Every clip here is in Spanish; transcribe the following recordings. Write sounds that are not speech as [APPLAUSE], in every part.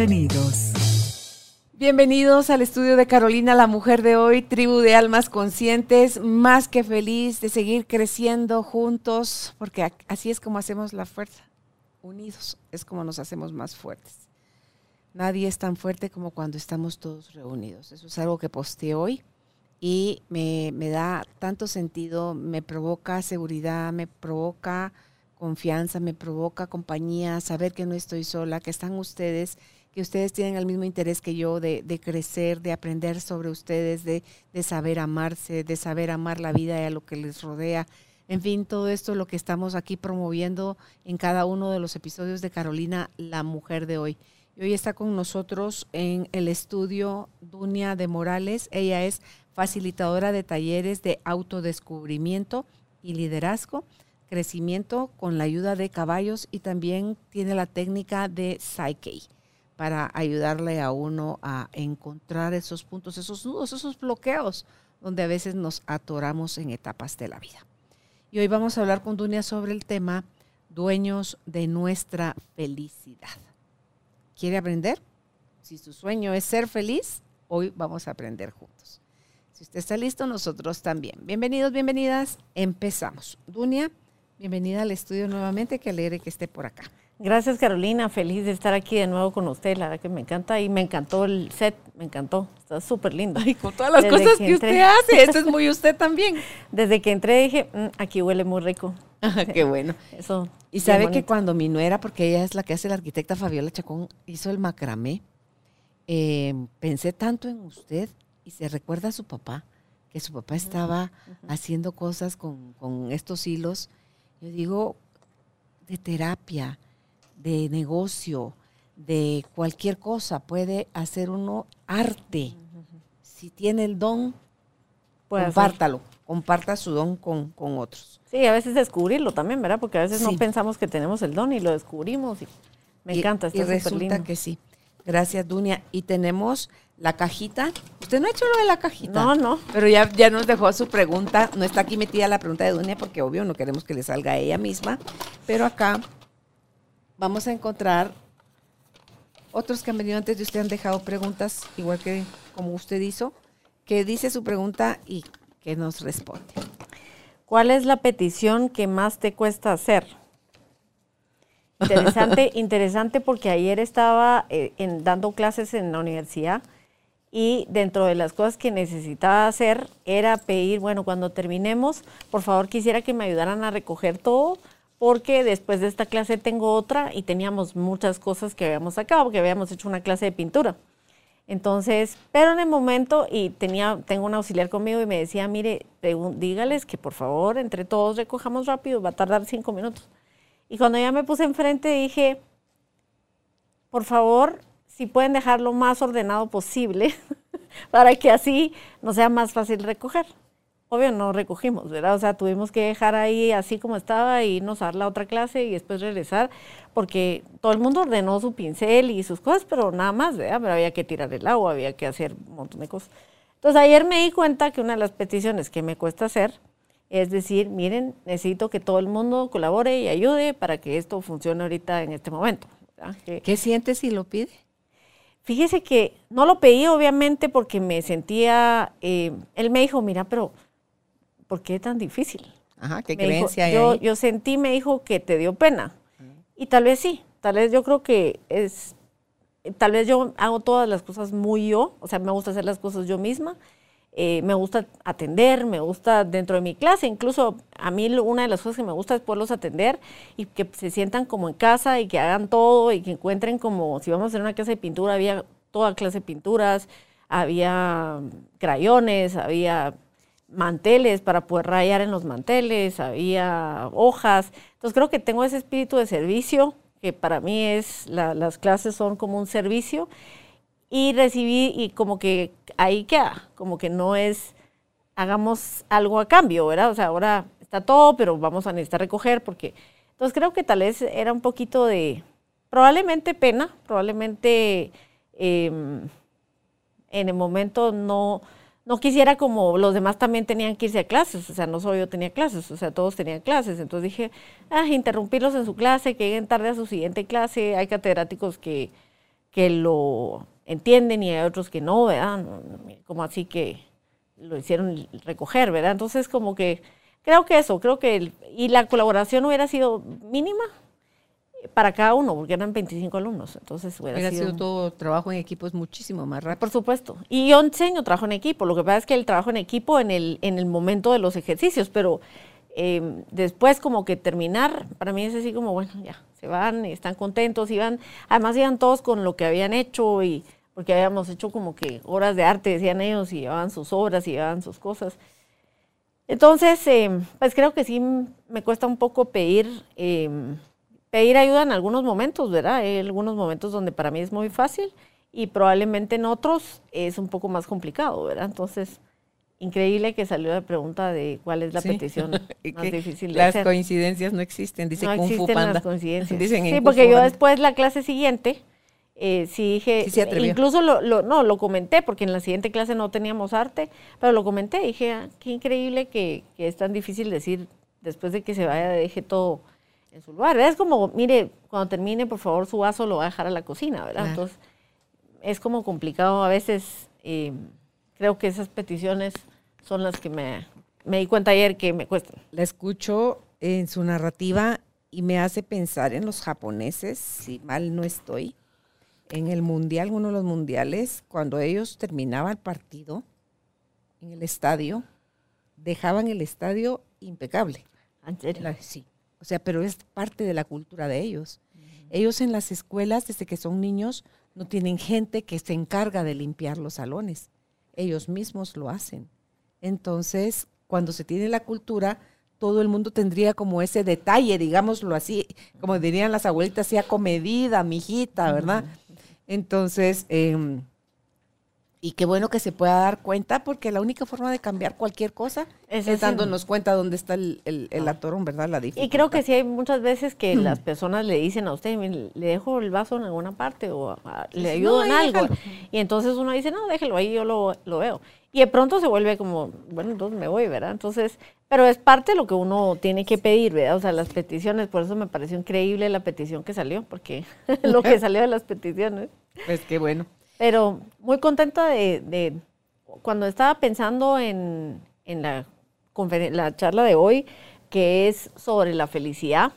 Bienvenidos. Bienvenidos al estudio de Carolina, la mujer de hoy, tribu de almas conscientes, más que feliz de seguir creciendo juntos, porque así es como hacemos la fuerza. Unidos es como nos hacemos más fuertes. Nadie es tan fuerte como cuando estamos todos reunidos. Eso es algo que posteé hoy y me, da tanto sentido, me provoca seguridad, me provoca confianza, me provoca compañía, saber que no estoy sola, que están ustedes, que ustedes tienen el mismo interés que yo de, crecer, de aprender sobre ustedes, de, de, saber amarse, de saber amar la vida y a lo que les rodea. En fin, todo esto es lo que estamos aquí promoviendo en cada uno de los episodios de Carolina, la mujer de hoy hoy está con nosotros en el estudio Dunia de Morales. Ella es facilitadora de talleres de autodescubrimiento y liderazgo, crecimiento con la ayuda de caballos y también tiene la técnica de Psyche para ayudarle a uno a encontrar esos puntos, esos nudos, esos bloqueos donde a veces nos atoramos en etapas de la vida. Y hoy vamos a hablar con Dunia sobre el tema dueños de nuestra felicidad quiere aprender, si su sueño es ser feliz, hoy vamos a aprender juntos. Si usted está listo, nosotros también. Bienvenidos, bienvenidas. Empezamos. Dunia, bienvenida al estudio nuevamente. Qué alegre que esté por acá. Gracias Carolina, feliz de estar aquí de nuevo con usted, la verdad que me encanta y me encantó el set, me encantó, está súper lindo. Y con todas las cosas que, usted hace, esto es [LAUGHS] muy usted también. Desde que entré dije, mm, aquí huele muy rico. [LAUGHS] qué bueno. Eso. Y sabe que cuando mi nuera, porque ella es la que hace la arquitecta Fabiola Chacón, hizo el macramé, eh, pensé tanto en usted y se recuerda a su papá, que su papá estaba haciendo cosas con, con estos hilos. Yo digo, de terapia de negocio, de cualquier cosa, puede hacer uno arte. Si tiene el don, compártalo, comparta su don con, otros. Sí, a veces descubrirlo también, ¿verdad? Porque a veces no pensamos que tenemos el don y lo descubrimos. Y me encanta, está Y resulta que sí. Gracias, Dunia. Y tenemos la cajita. Usted no ha hecho lo de la cajita. No, no. Pero ya, ya nos dejó su pregunta. No está aquí metida la pregunta de Dunia porque obvio no queremos que le salga a ella misma. Pero acá vamos a encontrar otros que han venido antes de usted han dejado preguntas, igual que como usted hizo, que dice su pregunta y que nos responde. ¿Cuál es la petición que más te cuesta hacer? Interesante, [LAUGHS] interesante porque ayer estaba eh, dando clases en la universidad y dentro de las cosas que necesitaba hacer era pedir, bueno, cuando terminemos, por favor quisiera que me ayudaran a recoger todo porque después de esta clase tengo otra y teníamos muchas cosas que habíamos sacado, porque habíamos hecho una clase de pintura. Entonces, pero en el momento, y tenía, tengo un auxiliar conmigo y me decía, mire, dígales que por favor entre todos recojamos rápido, va a tardar cinco minutos. Y cuando ya me puse enfrente dije, por favor, si pueden dejar lo más ordenado posible [LAUGHS] para que así no sea más fácil recoger obvio no recogimos, ¿verdad? O sea, tuvimos que dejar ahí así como estaba y irnos a dar la otra clase y después regresar, porque todo el mundo ordenó su pincel y sus cosas, pero nada más, ¿verdad? Pero había que tirar el agua, había que hacer un montón de cosas. Entonces ayer me di cuenta que una de las peticiones que me cuesta hacer es decir, miren, necesito que todo el mundo colabore y ayude para que esto funcione ahorita en este momento. ¿Qué sientes si lo pide? Fíjese que no lo pedí obviamente porque me sentía, eh, él me dijo, mira, pero ¿por qué es tan difícil? Ajá, ¿qué creencia hay yo, yo sentí, me dijo, que te dio pena. Y tal vez sí, tal vez yo creo que es, tal vez yo hago todas las cosas muy yo, o sea, me gusta hacer las cosas yo misma, eh, me gusta atender, me gusta dentro de mi clase, incluso a mí una de las cosas que me gusta es poderlos atender y que se sientan como en casa y que hagan todo y que encuentren como, si vamos a hacer una clase de pintura, había toda clase de pinturas, había crayones, había manteles para poder rayar en los manteles, había hojas. Entonces creo que tengo ese espíritu de servicio que para mí es, las clases son como un servicio, y recibí, y como que ahí queda, como que no es, hagamos algo a cambio, ¿verdad? O sea, ahora está todo, pero vamos a necesitar recoger, porque, entonces creo que tal vez era un poquito de, probablemente pena, probablemente em, en el momento no no quisiera como los demás también tenían que irse a clases, o sea, no solo yo tenía clases, o sea, todos tenían clases. Entonces dije, ah, interrumpirlos en su clase, que lleguen tarde a su siguiente clase. Hay catedráticos que, que lo entienden y hay otros que no, ¿verdad? Como así que lo hicieron recoger, ¿verdad? Entonces, como que creo que eso, creo que, y la colaboración hubiera sido mínima, para cada uno, porque eran 25 alumnos. Entonces hubiera, sido, todo trabajo en equipo es muchísimo más rápido. Por supuesto. Y yo enseño trabajo en equipo. Lo que pasa es que el trabajo en equipo en el, en el momento de los ejercicios, pero em, después como que terminar, para mí es así como, bueno, ya, se van, están contentos, iban, además iban todos con lo que habían hecho y porque habíamos hecho como que horas de arte, decían ellos, y llevaban sus obras y llevaban sus cosas. Entonces, em, pues creo que sí me cuesta un poco pedir em, pedir ayuda en algunos momentos, ¿verdad? Hay algunos momentos donde para mí es muy fácil y probablemente en otros es un poco más complicado, ¿verdad? Entonces, increíble que salió la pregunta de cuál es la petición [LAUGHS] más difícil de las coincidencias no existen, dice no Kung existen [LAUGHS] Fu Panda. las coincidencias. sí, porque yo después la clase siguiente eh, sí dije, incluso lo, lo, no, lo comenté, porque en la siguiente clase no teníamos arte, pero lo comenté, dije, ah, qué increíble que, que, es tan difícil decir, después de que se vaya, deje todo en su lugar. Es como, mire, cuando termine, por favor, su vaso lo va a dejar a la cocina, ¿verdad? Entonces, es como complicado a veces. Eh, creo que esas peticiones son las que me, me di cuenta ayer que me cuestan. La escucho en su narrativa y me hace pensar en los japoneses, si mal no estoy, en el mundial, uno de los mundiales, cuando ellos terminaban el partido en el estadio, dejaban el estadio impecable. ¿En serio? sí. O sea, pero es parte de la cultura de ellos. Ellos en las escuelas, desde que son niños, no tienen gente que se encarga de limpiar los salones. Ellos mismos lo hacen. Entonces, cuando se tiene la cultura, todo el mundo tendría como ese detalle, digámoslo así, como dirían las abuelitas, sea comedida, mijita, ¿verdad? Entonces, eh, y qué bueno que se pueda dar cuenta, porque la única forma de cambiar cualquier cosa es, dándonos cuenta dónde está el, el, ah. atorón, ¿verdad? La Y creo que sí hay muchas veces que las personas le dicen a usted, le dejo el vaso en alguna parte o le ayudo en algo. Y entonces uno dice, no, déjelo ahí, yo lo, lo, veo. Y de pronto se vuelve como, bueno, entonces me voy, ¿verdad? Entonces, pero es parte de lo que uno tiene que pedir, ¿verdad? O sea, las peticiones, por eso me pareció increíble la petición que salió, porque [LAUGHS] lo que [LAUGHS] salió de las peticiones. Pues qué bueno. Pero muy contenta de, cuando estaba pensando en, la, la charla de hoy, que es sobre la felicidad.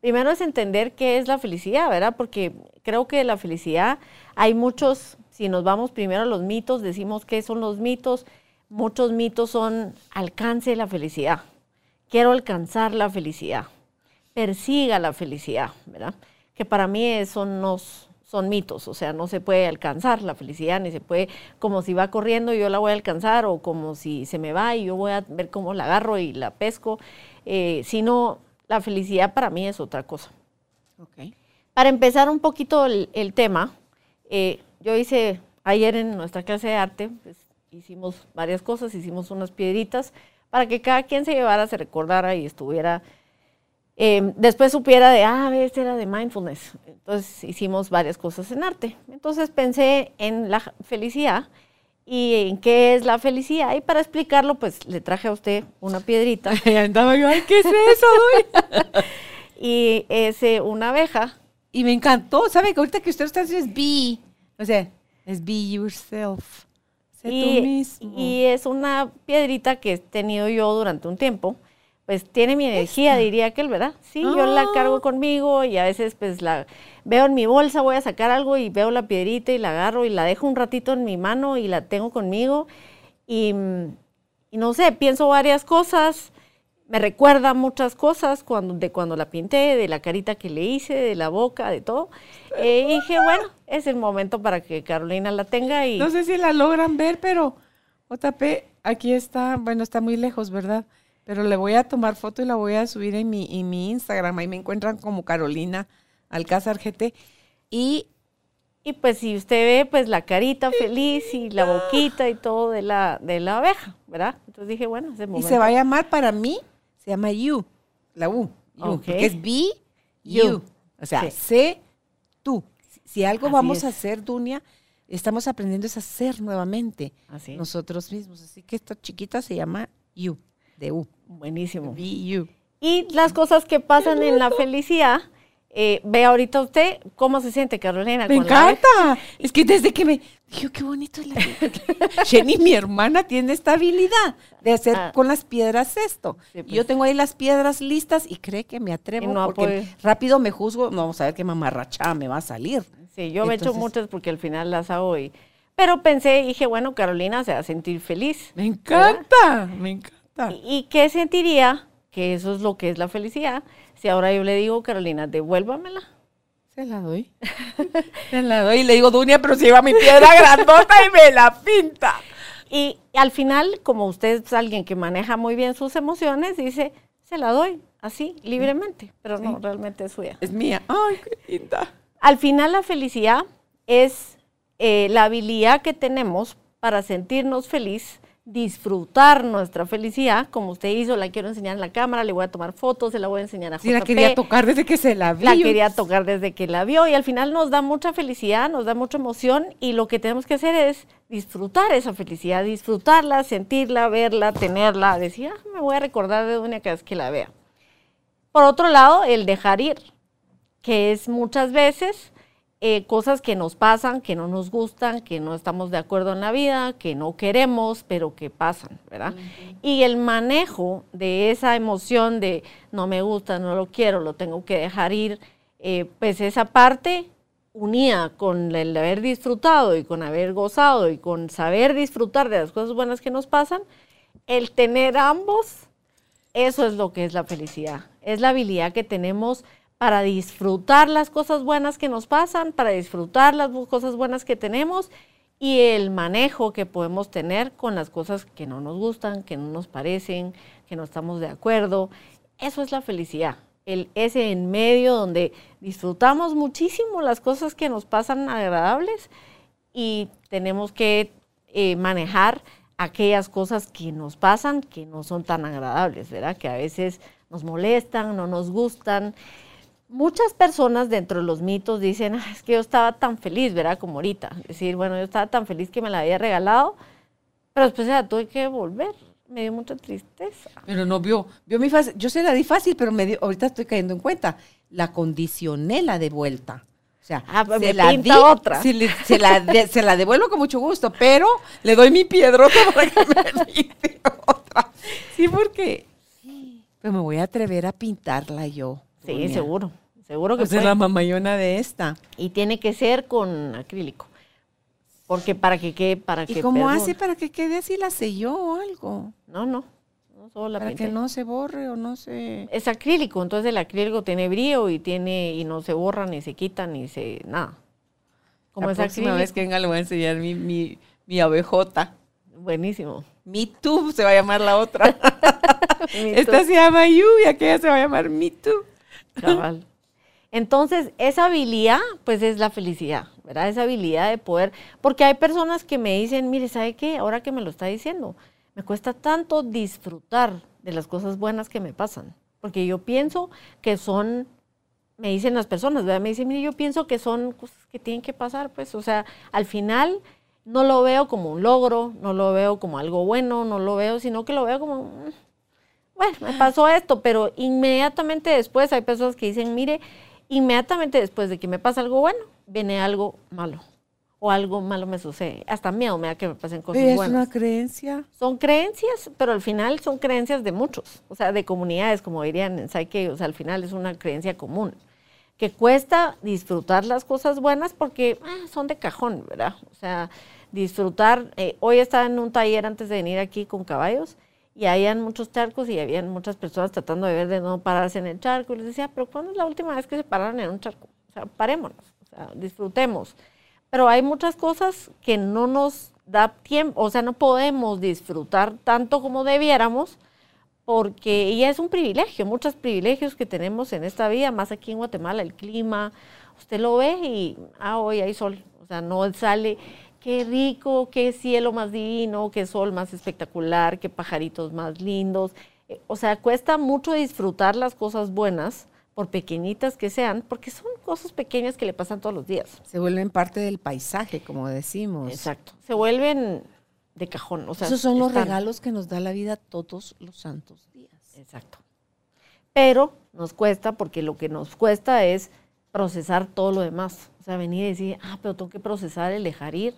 Primero es entender qué es la felicidad, ¿verdad? Porque creo que la felicidad hay muchos, si nos vamos primero a los mitos, decimos qué son los mitos. Muchos mitos son alcance la felicidad. Quiero alcanzar la felicidad. Persiga la felicidad, ¿verdad? Que para mí eso nos, son mitos, o sea, no se puede alcanzar la felicidad, ni se puede, como si va corriendo yo la voy a alcanzar, o como si se me va y yo voy a ver cómo la agarro y la pesco, eh, sino la felicidad para mí es otra cosa. Okay. Para empezar un poquito el, tema, eh, yo hice ayer en nuestra clase de arte, pues, hicimos varias cosas, hicimos unas piedritas para que cada quien se llevara, se recordara y estuviera Em, después supiera de, ah, este era de mindfulness. Entonces hicimos varias cosas en arte. Entonces pensé en la felicidad y en qué es la felicidad. Y para explicarlo, pues le traje a usted una piedrita. [LAUGHS] y andaba yo, ay, ¿qué es eso? [LAUGHS] y es eh, una abeja. Y me encantó, ¿sabe? Que ahorita que usted está haciendo es be, o sea, es be yourself. Sé y, tú mismo. y es una piedrita que he tenido yo durante un tiempo pues tiene mi energía, diría aquel, ¿verdad? Sí, yo la cargo ah. conmigo y a veces pues la veo en mi bolsa, voy a sacar algo y veo la piedrita y la agarro y la dejo un ratito en mi mano y la tengo conmigo y, no sé, pienso varias cosas, me recuerda muchas cosas cuando, de cuando la pinté, de la carita que le hice, de la boca, de todo. Eh, y dije, bueno, es el momento para que Carolina la tenga y... No sé si la logran ver, pero JP, aquí está, bueno, está muy lejos, ¿verdad? Pero le voy a tomar foto y la voy a subir en mi, en mi Instagram. Ahí me encuentran como Carolina Alcázar GT. Y Y pues si usted ve pues la carita feliz y la boquita y todo de la, de la abeja, ¿verdad? Entonces dije, bueno, ese Y momento. se va a llamar para mí, se llama You, la U. You, porque es B, You. You. O sea, Sí. sé tú. Si- algo Así vamos es. a hacer, Dunia, estamos aprendiendo es a ser nuevamente Así nosotros mismos. Así que esta chiquita se llama You, de U. Buenísimo. Be You. Y las cosas que pasan en la felicidad, eh, ve ahorita usted cómo se siente, Carolina. Me con la abeja. encanta. Es que desde que me. Dijo, qué bonito es la [LAUGHS] Jenny, mi hermana, tiene esta habilidad de hacer Ah. con las piedras esto. Sí, Y Yo pues. tengo ahí las piedras listas y cree que me atrevo no porque rápido me juzgo. No, vamos a ver qué mamarrachada me va a salir. Sí, yo me he hecho Entonces- muchas porque al final las hago y... Pero pensé, dije, bueno, Carolina se va a sentir feliz. Me encanta, me encanta. ¿Y, y qué sentiría? Que eso es lo que es la felicidad. Si ahora yo le digo, Carolina, devuélvamela. Se la doy. [LAUGHS] Se la doy y le digo, Dunia, pero si lleva mi piedra [LAUGHS] grandota y me la pinta. Y al final, como usted es alguien que maneja muy bien sus emociones, dice, se la doy, así, libremente. Pero no, realmente es suya. Es mía. Ay, qué linda. Al final la felicidad es eh, la habilidad que tenemos para sentirnos feliz, disfrutar nuestra felicidad, como usted hizo, la quiero enseñar en la cámara, le voy a tomar fotos, se la voy a enseñar a Sí, la JP. quería tocar desde que se la vi. La quería tocar desde que la vio y al final nos da mucha felicidad, nos da mucha emoción y lo que tenemos que hacer es disfrutar esa felicidad, disfrutarla, sentirla, verla, tenerla, decir, ah, me voy a recordar de una vez que la vea. Por otro lado, el dejar ir, que es muchas veces eh, cosas que nos pasan, que no nos gustan, que no estamos de acuerdo en la vida, que no queremos, pero que pasan, ¿verdad? Y el manejo de esa emoción de no me gusta, no lo quiero, lo tengo que dejar ir, eh, pues esa parte unida con el haber disfrutado y con haber gozado y con saber disfrutar de las cosas buenas que nos pasan, el tener ambos eso es lo que es la felicidad. Es la habilidad que tenemos para disfrutar las cosas buenas que nos pasan, para disfrutar las cosas buenas que tenemos y el manejo que podemos tener con las cosas que no nos gustan, que no nos parecen, que no estamos de acuerdo. Eso es la felicidad. El, ese en medio donde disfrutamos muchísimo las cosas que nos pasan agradables y tenemos que eh, manejar aquellas cosas que nos pasan que no son tan agradables, ¿verdad? Que a veces nos molestan, no nos gustan. Muchas personas dentro de los mitos dicen, "Ah, es que yo estaba tan feliz, ¿verdad? Como ahorita. Decir, bueno, yo estaba tan feliz que me la había regalado, pero después se la tuve que devolver. Me dio mucha tristeza. Pero no vio, vio mi fácil. Yo se la di fácil, pero me dio, ahorita estoy cayendo en cuenta. La condicioné la de vuelta. O sea, Ah, pues se me la pinta di, otra. sí, le- se, la de- [LAUGHS] se la devuelvo con mucho gusto, pero le doy mi piedrota para que me [LAUGHS] pinte otra. Sí, porque pero me voy a atrever a pintarla yo. Sí, seguro. Seguro que es puede. la mamayona de esta. Y tiene que ser con acrílico. Porque para que quede, para que ¿Y cómo perdure. hace para que quede así? ¿La selló o algo? No, no. No solo la para pinté. que no se borre o no se... Es acrílico, entonces el acrílico tiene brío y tiene y no se borra ni se quita ni se nada. Como la es próxima acrílico. vez que venga le voy a enseñar mi, mi, mi abejota. Buenísimo. Me Too se va a llamar la otra. [LAUGHS] Esta se llama You y aquella se va a llamar Me Too. Cabal. Entonces, esa habilidad, pues es la felicidad, ¿verdad? Esa habilidad de poder, porque hay personas que me dicen, mire, ¿sabe qué? Ahora que me lo está diciendo, me cuesta tanto disfrutar de las cosas buenas que me pasan, porque yo pienso que son, me dicen las personas, ¿verdad? Me dicen, mire, yo pienso que son cosas que tienen que pasar, pues, o sea, al final no lo veo como un logro, no lo veo como algo bueno, no lo veo, sino que lo veo como, mm, bueno, me pasó esto, pero inmediatamente después hay personas que dicen, mire, inmediatamente después de que me pasa algo bueno, viene algo malo. O algo malo me sucede. Hasta miedo me da que me pasen cosas Es buenas. una creencia. Son creencias, pero al final son creencias de muchos. O sea, de comunidades, como dirían en Psyche. O sea, al final es una creencia común. Que cuesta disfrutar las cosas buenas porque ah, son de cajón, ¿verdad? O sea, disfrutar. eh, hoy estaba en un taller antes de venir aquí con caballos y habían muchos charcos y habían muchas personas tratando de ver de no pararse en el charco. Y les decía, pero ¿cuándo es la última vez que se pararon en un charco? O sea, parémonos, o sea, disfrutemos. Pero hay muchas cosas que no nos da tiempo, o sea, no podemos disfrutar tanto como debiéramos porque ella es un privilegio, muchos privilegios que tenemos en esta vida, más aquí en Guatemala, el clima, usted lo ve y, ah, hoy hay sol, o sea, no sale, qué rico, qué cielo más divino, qué sol más espectacular, qué pajaritos más lindos, eh, o sea, cuesta mucho disfrutar las cosas buenas, por pequeñitas que sean, porque son cosas pequeñas que le pasan todos los días. Se vuelven parte del paisaje, como decimos. Exacto. Se vuelven de cajón. O sea, Esos son los regalos que nos da la vida todos los santos días. Exacto. Pero nos cuesta porque lo que nos cuesta es procesar todo lo demás. O sea, venir y decir, ah, pero tengo que procesar el dejar ir,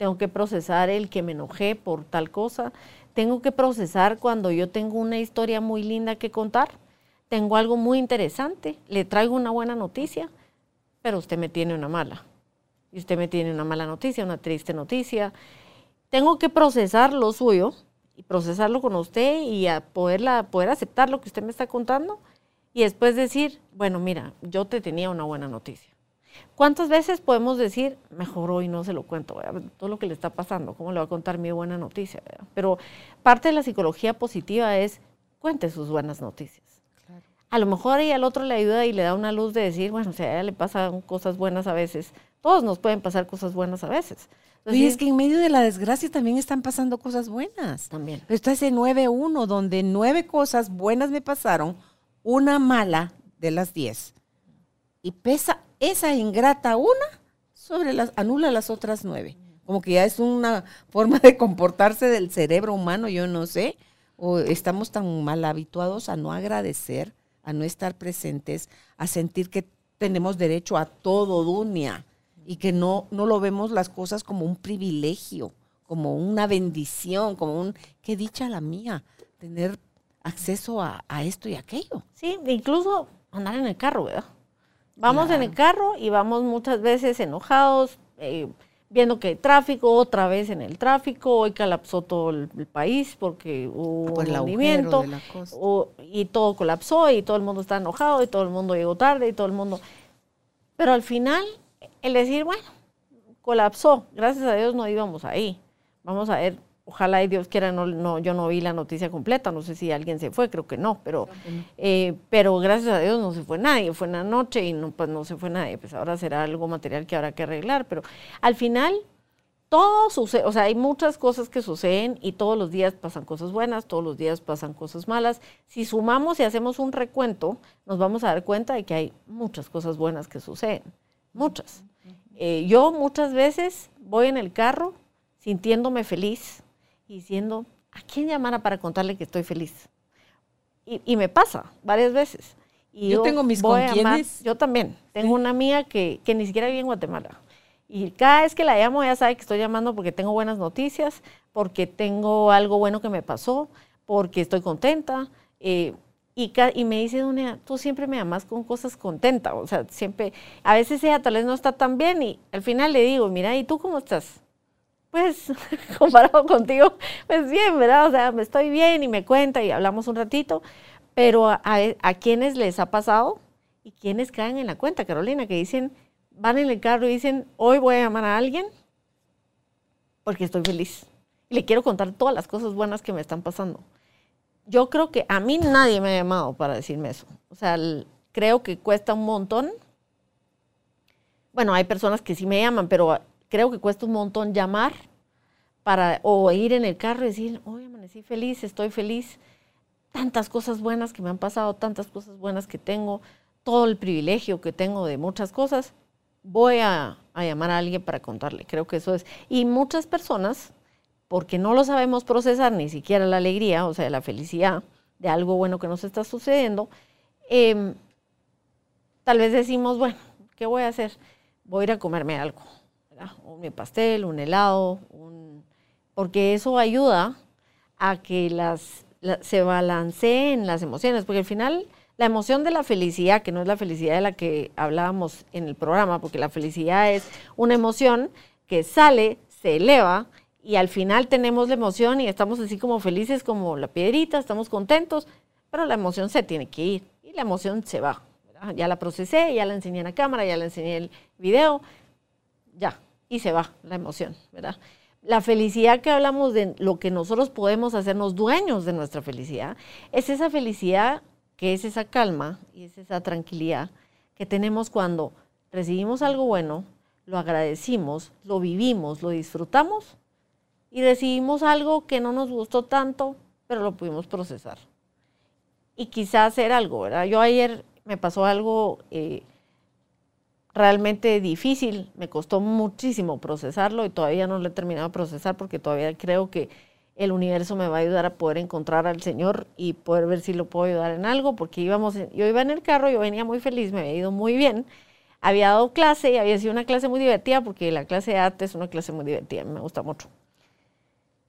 tengo que procesar el que me enojé por tal cosa, tengo que procesar cuando yo tengo una historia muy linda que contar, tengo algo muy interesante, le traigo una buena noticia, pero usted me tiene una mala. Y usted me tiene una mala noticia, una triste noticia, tengo que procesar lo suyo y procesarlo con usted y a poderla, poder aceptar lo que usted me está contando y después decir, bueno, mira, yo te tenía una buena noticia. ¿Cuántas veces podemos decir, mejor hoy no se lo cuento, todo lo que le está pasando, cómo le va a contar mi buena noticia? Pero parte de la psicología positiva es, cuente sus buenas noticias. A lo mejor ahí al otro le ayuda y le da una luz de decir, bueno, si a ella le pasan cosas buenas a veces, todos nos pueden pasar cosas buenas a veces. Oye, es que en medio de la desgracia también están pasando cosas buenas. También. Pero está ese 9-1, donde nueve cosas buenas me pasaron, una mala de las diez. Y pesa esa ingrata una sobre las, anula las otras nueve. Como que ya es una forma de comportarse del cerebro humano, yo no sé. O estamos tan mal habituados a no agradecer, a no estar presentes, a sentir que tenemos derecho a todo, Dunia y que no, no lo vemos las cosas como un privilegio, como una bendición, como un, qué dicha la mía, tener acceso a, esto y aquello. Sí, incluso andar en el carro, ¿verdad? Vamos en el carro y vamos muchas veces enojados, eh, viendo que hay tráfico, otra vez en el tráfico, hoy colapsó todo el, país porque hubo un movimiento y todo colapsó y todo el mundo está enojado y todo el mundo llegó tarde y todo el mundo... Pero al final el decir, bueno, colapsó, gracias a Dios no íbamos ahí. Vamos a ver, ojalá y Dios quiera, no, no, yo no vi la noticia completa, no sé si alguien se fue, creo que no, pero, eh, pero gracias a Dios no se fue nadie, fue una noche y no, pues no se fue nadie, pues ahora será algo material que habrá que arreglar, pero al final todo sucede, o sea, hay muchas cosas que suceden y todos los días pasan cosas buenas, todos los días pasan cosas malas. Si sumamos y hacemos un recuento, nos vamos a dar cuenta de que hay muchas cosas buenas que suceden, muchas. Eh, yo muchas veces voy en el carro sintiéndome feliz y diciendo, ¿a quién llamara para contarle que estoy feliz? Y, me pasa varias veces. Y yo, tengo mis con Yo también. Tengo una amiga que, ni siquiera vive en Guatemala. Y cada vez que la llamo, ya sabe que estoy llamando porque tengo buenas noticias, porque tengo algo bueno que me pasó, porque estoy contenta. Eh, y, me dice, Dunia, tú siempre me amas con cosas contentas. O sea, siempre, a veces ella tal vez no está tan bien y al final le digo, mira, ¿y tú cómo estás? Pues, [LAUGHS] comparado contigo, pues bien, ¿verdad? O sea, me estoy bien y me cuenta y hablamos un ratito. Pero a, a, quienes les ha pasado y quienes caen en la cuenta, Carolina, que dicen, van en el carro y dicen, hoy voy a llamar a alguien porque estoy feliz. Y le quiero contar todas las cosas buenas que me están pasando yo creo que a mí nadie me ha llamado para decirme eso. O sea, creo que cuesta un montón. Bueno, hay personas que sí me llaman, pero creo que cuesta un montón llamar para o ir en el carro y decir, hoy amanecí feliz, estoy feliz. Tantas cosas buenas que me han pasado, tantas cosas buenas que tengo, todo el privilegio que tengo de muchas cosas. Voy a, a llamar a alguien para contarle. Creo que eso es. Y muchas personas porque no lo sabemos procesar, ni siquiera la alegría, o sea, la felicidad de algo bueno que nos está sucediendo, em, tal vez decimos, bueno, ¿qué voy a hacer? Voy a ir a comerme algo, un pastel, un helado, porque eso ayuda a que las, se balanceen las emociones, porque al final la emoción de la felicidad, que no es la felicidad de la que hablábamos en el programa, porque la felicidad es una emoción que sale, se eleva, y al final tenemos la emoción y estamos así como felices como la piedrita, estamos contentos, pero la emoción se tiene que ir y la emoción se va. Ya la procesé, ya la enseñé en la cámara, ya la enseñé el video, ya, y se va la emoción, ¿verdad? La felicidad que hablamos de lo que nosotros podemos hacernos dueños de nuestra felicidad, es esa felicidad que es esa calma y es esa tranquilidad que tenemos cuando recibimos algo bueno, lo agradecimos, lo vivimos, lo disfrutamos y recibimos algo que no nos gustó tanto, pero lo pudimos procesar. Y quizás hacer algo, ¿verdad? Yo ayer me pasó algo eh, realmente difícil, me costó muchísimo procesarlo y todavía no lo he terminado de procesar porque todavía creo que el universo me va a ayudar a poder encontrar al Señor y poder ver si lo puedo ayudar en algo, porque íbamos, yo iba en el carro, yo venía muy feliz, me había ido muy bien, había dado clase y había sido una clase muy divertida, porque la clase de arte es una clase muy divertida, me gusta mucho.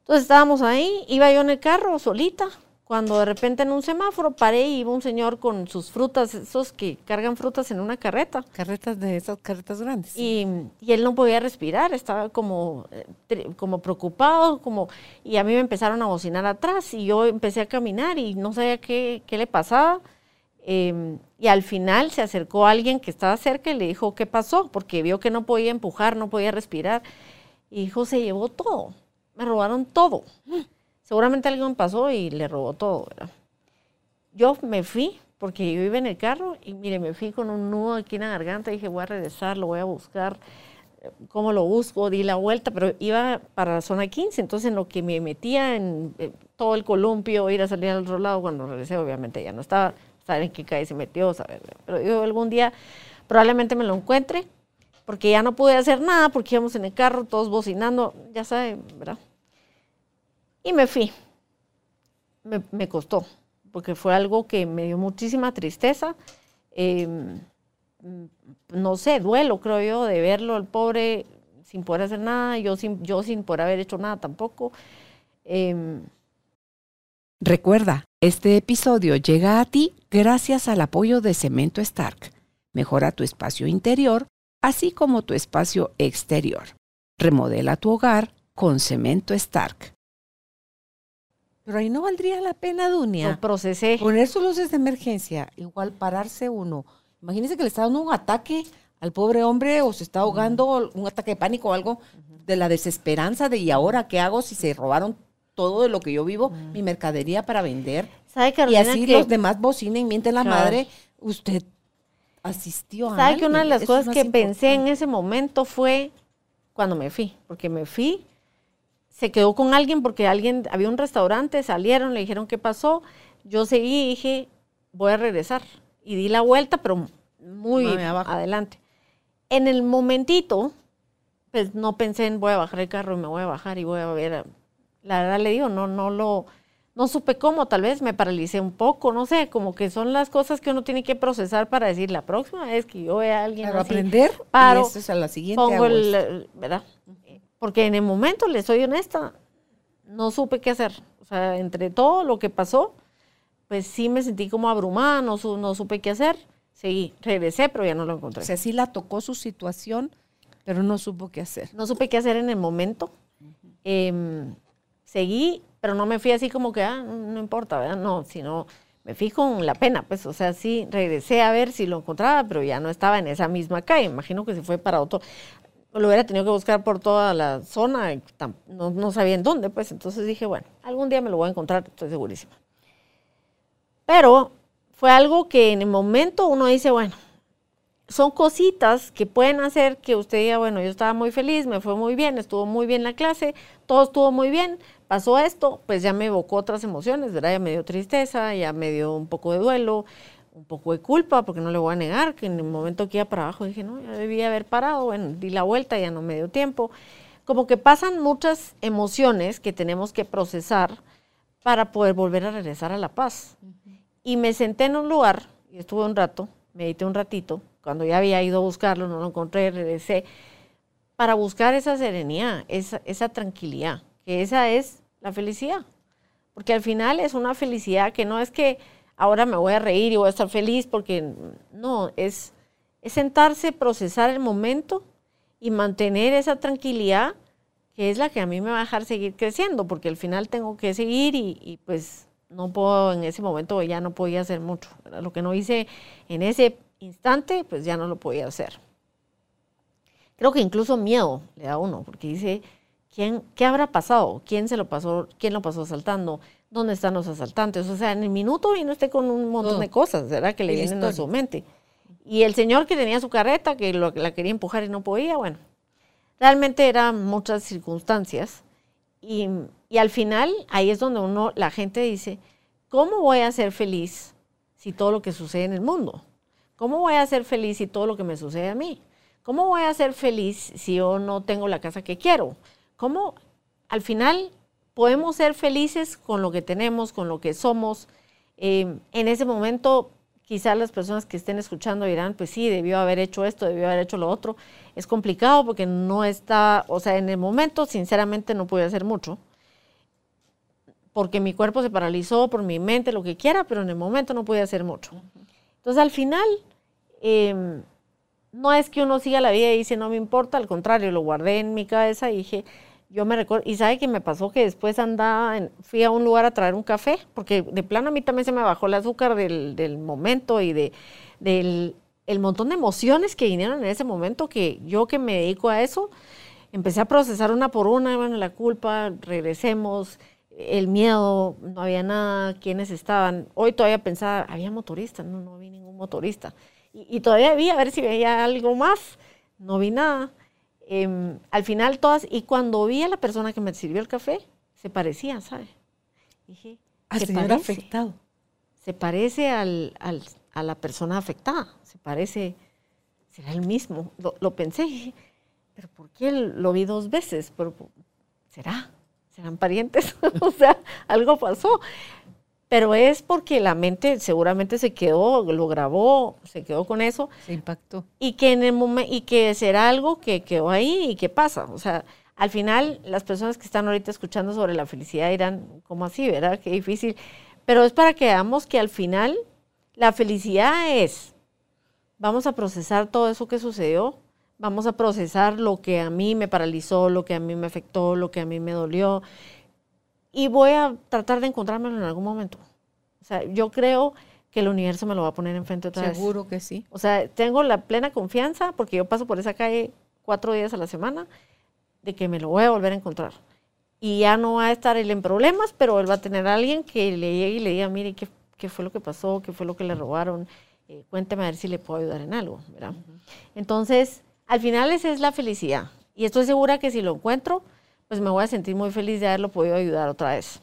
Entonces estábamos ahí, iba yo en el carro solita, cuando de repente en un semáforo paré y iba un señor con sus frutas, esos que cargan frutas en una carreta. Carretas de esas carretas grandes. Y, y él no podía respirar, estaba como, eh, como preocupado, como, y a mí me empezaron a bocinar atrás y yo empecé a caminar y no sabía qué, qué le pasaba. Em, y al final se acercó alguien que estaba cerca y le dijo qué pasó, porque vio que no podía empujar, no podía respirar. Y dijo, se llevó todo, me robaron todo. Seguramente alguien pasó y le robó todo, ¿verdad? Yo me fui, porque yo iba en el carro y mire, me fui con un nudo aquí en la garganta dije, voy a regresar, lo voy a buscar. ¿Cómo lo busco? Di la vuelta, pero iba para la zona 15, entonces en lo que me metía en eh, todo el columpio, ir a salir al otro lado, cuando regresé obviamente ya no estaba, saber en qué calle se metió, saber, pero yo algún día probablemente me lo encuentre, porque ya no pude hacer nada, porque íbamos en el carro todos bocinando, ya saben, ¿verdad? Y me fui. Me, costó, porque fue algo que me dio muchísima tristeza. Em, no sé, duelo, creo yo, de verlo el pobre sin poder hacer nada, yo sin, yo sin poder haber hecho nada tampoco. Em, Recuerda, este episodio llega a ti gracias al apoyo de Cemento Stark. Mejora tu espacio interior, así como tu espacio exterior. Remodela tu hogar con Cemento Stark. Pero ahí no valdría la pena, Dunia. Lo procesé. Poner sus luces de emergencia, igual pararse uno. Imagínese que le está dando un ataque al pobre hombre o se está ahogando, un ataque de pánico o algo, de la desesperanza de ¿y ahora qué hago si se robaron todo de lo que yo vivo, mi mercadería para vender? ¿Sabe, y así los demás bocinen, mienten la madre. Usted asistió a ¿Sabe que una de las cosas que pensé en ese momento fue cuando me fui? Porque me fui se quedó con alguien porque alguien, había un restaurante, salieron, le dijeron qué pasó. Yo seguí y dije, voy a regresar. Y di la vuelta, pero muy adelante. En el momentito, pues no pensé en voy a bajar el carro y me voy a bajar y voy a ver. La verdad le digo, no, no lo, no supe cómo, tal vez me paralicé un poco, no sé, como que son las cosas que uno tiene que procesar para decir la próxima vez que yo vea a alguien para aprender, paro, eso es a la siguiente pongo el, ¿verdad? Porque en el momento, le soy honesta, no supe qué hacer. O sea, entre todo lo que pasó, pues sí me sentí como abrumada, no, no supe qué hacer. Seguí, regresé, pero ya no lo encontré. O sea, sí la tocó su situación, pero no supo qué hacer. No supe qué hacer en el momento. Em, seguí, pero no me fui así como que, ah, no importa, ¿verdad? No, sino me fui con la pena, pues, o sea, sí, regresé a ver si lo encontraba, pero ya no estaba en esa misma calle. Imagino que se fue para otro lo hubiera tenido que buscar por toda la zona, no, no, sabía en dónde, pues entonces dije, bueno, algún día me lo voy a encontrar, estoy segurísima. Pero fue algo que en el momento uno dice, bueno, son cositas que pueden hacer que usted diga, bueno, yo estaba muy feliz, me fue muy bien, estuvo muy bien la clase, todo estuvo muy bien, pasó esto, pues ya me evocó otras emociones. Ya me dio tristeza, ya me dio un poco de duelo, un poco de culpa, porque no le voy a negar que en el momento que iba para abajo dije, no, ya debía haber parado, bueno, di la vuelta, ya no me dio tiempo. Como que pasan muchas emociones que tenemos que procesar para poder volver a regresar a la paz. Y me senté en un lugar, y estuve un rato, medité un ratito, cuando ya había ido a buscarlo, no lo encontré, regresé, para buscar esa serenidad, esa, esa tranquilidad, que esa es la felicidad. Porque al final es una felicidad que no es que ahora me voy a reír y voy a estar feliz, porque no, es, sentarse, procesar el momento y mantener esa tranquilidad que es la que a mí me va a dejar seguir creciendo, porque al final tengo que seguir y, pues no puedo, en ese momento ya no podía hacer mucho. Lo que no hice en ese instante, pues ya no lo podía hacer. Creo que incluso miedo le da a uno, porque dice, ¿quién, ¿qué habrá pasado? ¿Quién se lo pasó? ¿Quién lo pasó asaltando? ¿Dónde están los asaltantes? O sea, en el minuto vino usted con un montón de cosas, ¿verdad? Que le vienen a su mente. Y el señor que tenía su carreta, que lo, la quería empujar y no podía, bueno, realmente eran muchas circunstancias. Y, y al final, ahí es donde uno, la gente dice, ¿cómo voy a ser feliz si todo lo que sucede en el mundo? ¿Cómo voy a ser feliz si todo lo que me sucede a mí? ¿Cómo voy a ser feliz si yo no tengo la casa que quiero? ¿Cómo al final podemos ser felices con lo que tenemos, con lo que somos? Eh, en ese momento, quizás las personas que estén escuchando dirán, pues sí, debió haber hecho esto, debió haber hecho lo otro. Es complicado porque no está, o sea, en el momento, sinceramente, no pude hacer mucho porque mi cuerpo se paralizó, por mi mente, lo que quiera, pero en el momento no pude hacer mucho. Entonces, al final, eh, no es que uno siga la vida y dice, no me importa, al contrario, lo guardé en mi cabeza y dije, yo me recuerdo, y sabe que me pasó que después andaba, fui a un lugar a traer un café, porque de plano a mí también se me bajó el azúcar del, momento y de, del el montón de emociones que vinieron en ese momento, que yo que me dedico a eso, empecé a procesar una por una, bueno, la culpa, regresemos, el miedo, no había nada, quiénes estaban. Hoy todavía pensaba, había motoristas, no, no vi ningún motorista. Y, todavía vi a ver si veía algo más. No vi nada. Em, al final todas, y cuando vi a la persona que me sirvió el café, se parecía, ¿sabe? Dije, se parece, afectado. Se parece al, a la persona afectada, se parece, será el mismo. Lo, pensé, pero ¿por qué lo vi dos veces? Pero, ¿Será? ¿Serán parientes? [LAUGHS] o sea, algo pasó pero es porque la mente seguramente se quedó, lo grabó, se quedó con eso. Se impactó. Y que en el momento, y que será algo que quedó ahí y que pasa. O sea, al final las personas que están ahorita escuchando sobre la felicidad dirán, ¿cómo así, verdad? Qué difícil. Pero es para que veamos que al final la felicidad es, vamos a procesar todo eso que sucedió, vamos a procesar lo que a mí me paralizó, lo que a mí me afectó, lo que a mí me dolió, y voy a tratar de encontrármelo en algún momento. O sea, yo creo que el universo me lo va a poner enfrente otra vez. Seguro que sí. O sea, tengo la plena confianza, porque yo paso por esa calle cuatro días a la semana, de que me lo voy a volver a encontrar. Y ya no va a estar él en problemas, pero él va a tener a alguien que le llegue y le diga, mire, ¿qué, qué fue lo que pasó? ¿Qué fue lo que le robaron? Eh, cuénteme a ver si le puedo ayudar en algo, ¿verdad? Entonces, al final esa es la felicidad. Y estoy segura que si lo encuentro, pues me voy a sentir muy feliz de haberlo podido ayudar otra vez.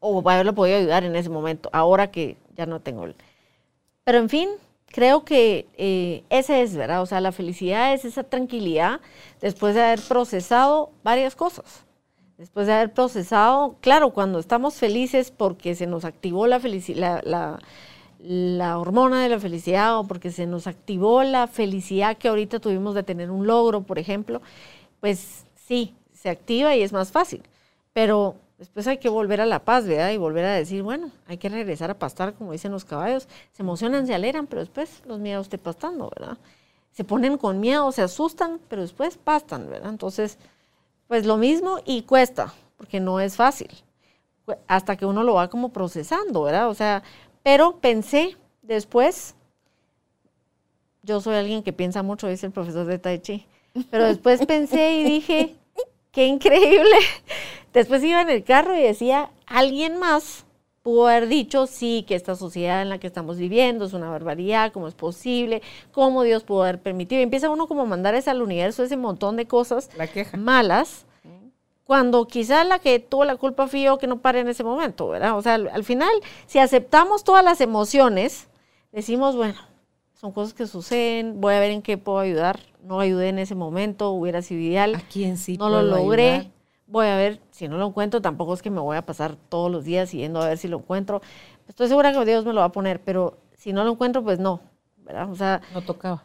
O haberlo podido ayudar en ese momento, ahora que ya no tengo. Pero en fin, creo que eh, es, ¿verdad? O sea, la felicidad es esa tranquilidad después de haber procesado varias cosas. Después de haber procesado, claro, cuando estamos felices porque se nos activó la, la, la hormona de la felicidad o porque se nos activó la felicidad que ahorita tuvimos de tener un logro, por ejemplo, pues sí, activa y es más fácil. Pero después hay que volver a la paz, ¿verdad? Y volver a decir, bueno, hay que regresar a pastar, como dicen los caballos. Se emocionan, se alegran, pero después los miedos usted pastando, ¿verdad? Se ponen con miedo, se asustan, pero después pastan, ¿verdad? Entonces, pues lo mismo y cuesta, porque no es fácil. Hasta que uno lo va como procesando, ¿verdad? O sea, pero pensé después, yo soy alguien que piensa mucho, dice el profesor de Tai Chi, pero después pensé y dije, qué increíble. [LAUGHS] Después iba en el carro y decía, alguien más pudo haber dicho, sí, que esta sociedad en la que estamos viviendo es una barbaridad, cómo es posible, cómo Dios pudo haber permitido. Y empieza uno como a mandar ese al universo ese montón de cosas malas, cuando quizás la que tuvo la culpa fui yo que no pare en ese momento, ¿verdad? O sea, al final, si aceptamos todas las emociones, decimos, bueno, son cosas que suceden, voy a ver en qué puedo ayudar. No ayudé en ese momento, hubiera sido ideal. ¿A quién sí No lo logré. Voy a ver, si no lo encuentro, tampoco es que me voy a pasar todos los días yendo a ver si lo encuentro. Estoy segura que Dios me lo va a poner, pero si no lo encuentro, pues no, ¿verdad? O sea... No tocaba.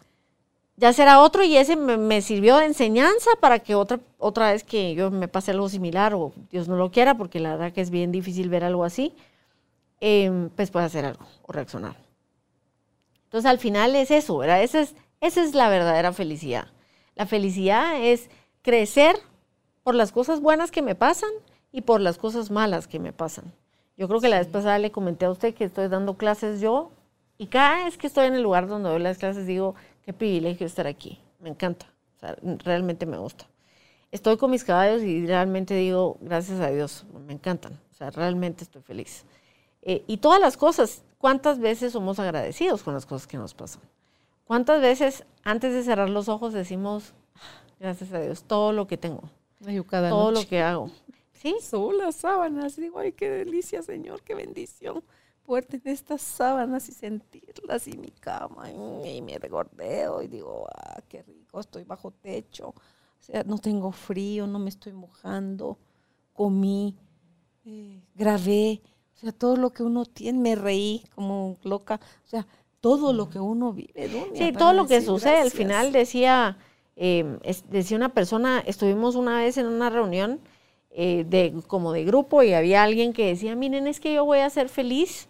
Ya será otro y ese me, sirvió de enseñanza para que otra, otra vez que yo me pase algo similar o Dios no lo quiera, porque la verdad que es bien difícil ver algo así, eh, pues pueda hacer algo o reaccionar. Entonces al final es eso, ¿verdad? Esa es, esa es la verdadera felicidad. La felicidad es crecer por las cosas buenas que me pasan y por las cosas malas que me pasan. Yo creo que la vez pasada le comenté a usted que estoy dando clases yo y cada vez que estoy en el lugar donde doy las clases digo, qué privilegio estar aquí, me encanta, realmente me gusta. estoy con mis caballos y realmente digo, gracias a Dios, me encantan. O sea, realmente estoy feliz. Eh, y todas las cosas, ¿cuántas veces somos agradecidos con las cosas que nos pasan? ¿Cuántas veces antes de cerrar los ojos decimos, gracias a Dios, todo lo que tengo, todo lo que hago? ¿Sí? Son las sábanas. Digo, ay, qué delicia, Señor, qué bendición poder tener estas sábanas y sentirlas y mi cama y, me regordeo y digo, ah, qué rico, estoy bajo techo. O sea, no tengo frío, no me estoy mojando, comí, eh, grabé, sea, todo lo que uno tiene, me reí como loca, o sea, todo lo que uno vive. sí, todo lo que sucede. Al final decía, em, decía una persona, estuvimos una vez en una reunión eh, de, como de grupo y había alguien que decía, miren, es que yo voy a ser feliz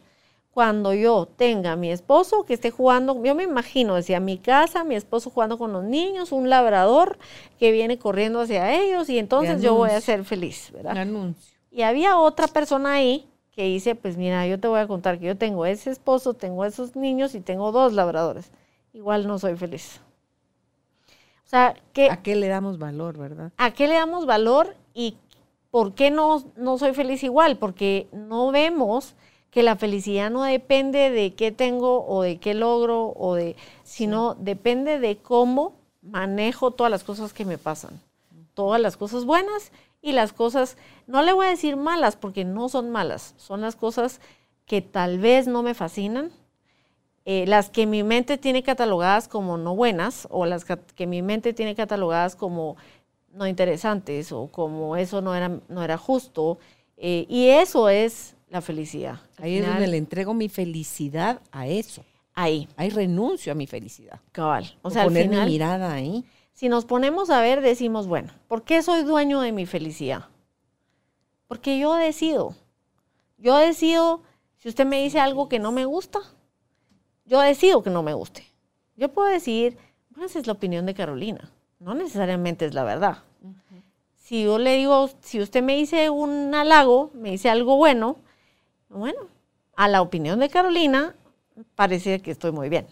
cuando yo tenga a mi esposo que esté jugando, yo me imagino, decía, mi casa, mi esposo jugando con los niños, un labrador que viene corriendo hacia ellos y entonces yo voy a ser feliz, ¿verdad? Anuncio. Y había otra persona ahí que dice, pues mira, yo te voy a contar que yo tengo ese esposo, tengo esos niños y tengo dos labradores. Igual no soy feliz. O sea, que... ¿A qué le damos valor, verdad? ¿A qué le damos valor y por qué no, no soy feliz igual? Porque no vemos que la felicidad no depende de qué tengo o de qué logro, o de, sino depende de cómo manejo todas las cosas que me pasan. Todas las cosas buenas y las cosas, no le voy a decir malas porque no son malas, son las cosas que tal vez no me fascinan, eh, las que mi mente tiene catalogadas como no buenas o las que mi mente tiene catalogadas como no interesantes o como eso no era, no era justo. Eh, y eso es la felicidad. Ahí es donde le entrego mi felicidad a eso. Ahí. Ahí renuncio a mi felicidad. Cabal. O, sea, poner mi mirada ahí. Si nos ponemos a ver, decimos, bueno, ¿por qué soy dueño de mi felicidad? Porque yo decido. Yo decido, si usted me dice algo que no me gusta, yo decido que no me guste. Yo puedo decir, bueno, esa es la opinión de Carolina. No necesariamente es la verdad. Si yo le digo, si usted me dice un halago, me dice algo bueno, bueno, a la opinión de Carolina, parece que estoy muy bien.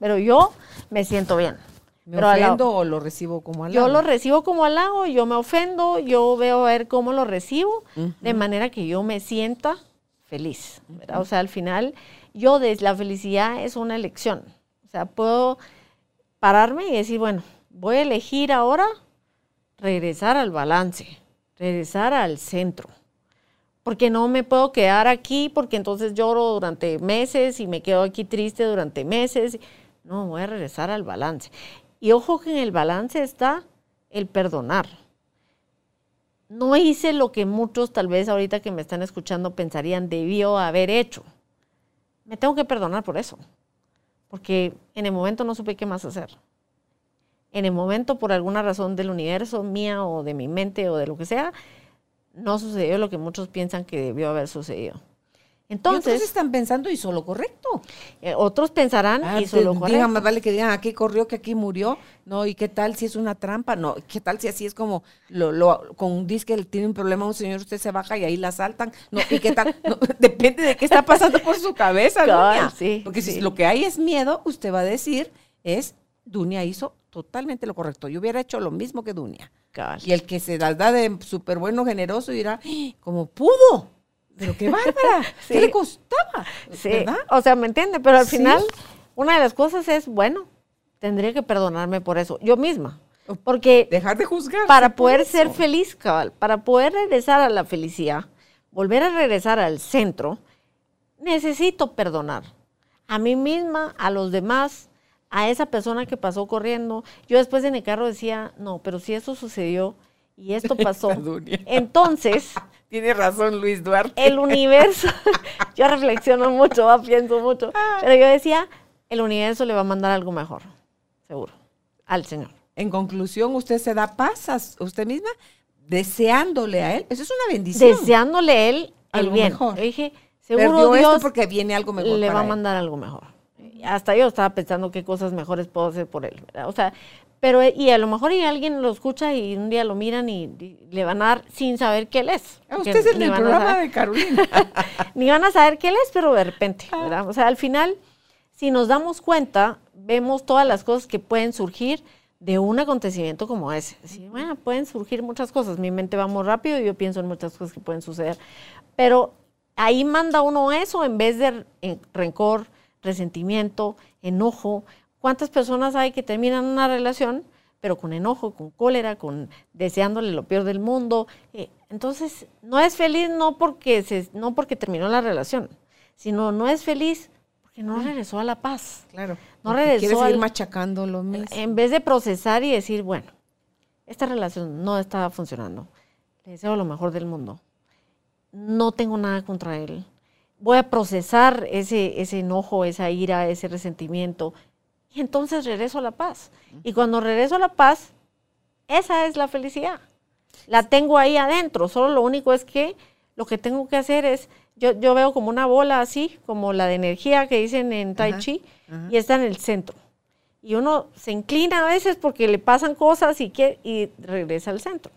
Pero yo me siento bien. ¿Me ofendo o lo recibo como halago? Yo lo recibo como halago, yo me ofendo, yo veo a ver cómo lo recibo, de manera que yo me sienta feliz. O sea, al final, yo desde la felicidad es una elección. O sea, puedo pararme y decir, bueno, voy a elegir ahora regresar al balance, regresar al centro. Porque no me puedo quedar aquí porque entonces lloro durante meses y me quedo aquí triste durante meses. No, voy a regresar al balance. Y ojo que en el balance está el perdonar. No hice lo que muchos tal vez ahorita que me están escuchando pensarían debió haber hecho. Me tengo que perdonar por eso. Porque en el momento no supe qué más hacer. En el momento, por alguna razón del universo, mía o de mi mente o de lo que sea, no sucedió lo que muchos piensan que debió haber sucedido. Entonces, otros están pensando hizo lo correcto. Eh, otros pensarán ah, hizo lo correcto. Digan, más vale que digan aquí corrió, que aquí murió. No, ¿y qué tal si es una trampa? No, ¿qué tal si así es como lo, lo con un disque tiene un problema un señor, usted se baja y ahí la saltan? No, ¿y qué tal? [LAUGHS] depende de qué está pasando por su cabeza, Dunia. Sí, Porque si lo que hay es miedo, usted va a decir es Dunia hizo totalmente lo correcto. Yo hubiera hecho lo mismo que Dunia. Y el que se da de súper bueno, generoso, dirá, ¡Ah! ¿cómo pudo? Pero qué bárbara, [LAUGHS] ¿qué le costaba? Sí, o sea, ¿me entiende? Pero al final, una de las cosas es, bueno, tendría que perdonarme por eso, yo misma. Porque dejar de juzgar. Para poder ser feliz, cabal, para poder regresar a la felicidad, volver a regresar al centro, necesito perdonar a mí misma, a los demás, a esa persona que pasó corriendo. Yo después en el carro decía, no, pero si eso sucedió y esto [LAUGHS] pasó, entonces tiene razón Luis Duarte. El universo, [LAUGHS] yo reflexiono mucho, pienso mucho, ah. pero yo decía, el universo le va a mandar algo mejor, seguro, al Señor. En conclusión, usted se da paz a usted misma deseándole a él. Eso es una bendición. Deseándole a él el bien. Mejor. dije, seguro Dios esto porque viene algo mejor. Le va a mandar algo mejor. Hasta yo estaba pensando qué cosas mejores puedo hacer por él. O sea, pero, y a lo mejor y alguien lo escucha y un día lo miran y, le van a dar sin saber qué él es. Ah, usted es el del programa de Carolina. [LAUGHS] ni van a saber qué él es, pero de repente, ah. ¿verdad? O sea, al final, si nos damos cuenta, vemos todas las cosas que pueden surgir de un acontecimiento como ese. Bueno, pueden surgir muchas cosas. Mi mente va muy rápido y yo pienso en muchas cosas que pueden suceder. Pero ahí manda uno eso en vez de rencor, resentimiento, enojo. ¿Cuántas personas hay que terminan una relación, pero con enojo, con cólera, con deseándole lo peor del mundo? Eh, entonces, no es feliz no porque, se, no porque terminó la relación, sino no es feliz porque no regresó a la paz. Claro. No regresó. Quiere seguir machacando lo mismo. En vez de procesar y decir, bueno, esta relación no está funcionando. Le deseo lo mejor del mundo. No tengo nada contra él. Voy a procesar ese, ese enojo, esa ira, ese resentimiento. Y entonces regreso a la paz. Y cuando regreso a la paz, esa es la felicidad. La tengo ahí adentro. Solo lo único es que lo que tengo que hacer es, yo, yo veo como una bola así, como la de energía que dicen en Tai Chi, y está en el centro. Y uno se inclina a veces porque le pasan cosas y, que, y regresa al centro.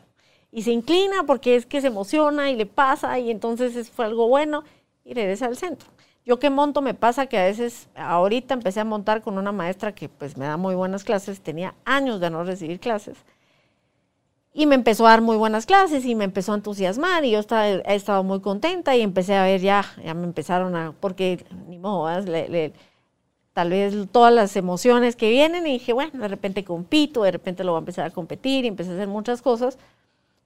Y se inclina porque es que se emociona y le pasa y entonces fue algo bueno y regresa al centro. Yo que monto me pasa que a veces, ahorita empecé a montar con una maestra que pues me da muy buenas clases, tenía años de no recibir clases y me empezó a dar muy buenas clases y me empezó a entusiasmar y yo estaba, he estado muy contenta y empecé a ver ya, ya me empezaron a, porque ni modo, tal vez todas las emociones que vienen y dije, bueno, de repente compito, de repente lo voy a empezar a competir y empecé a hacer muchas cosas.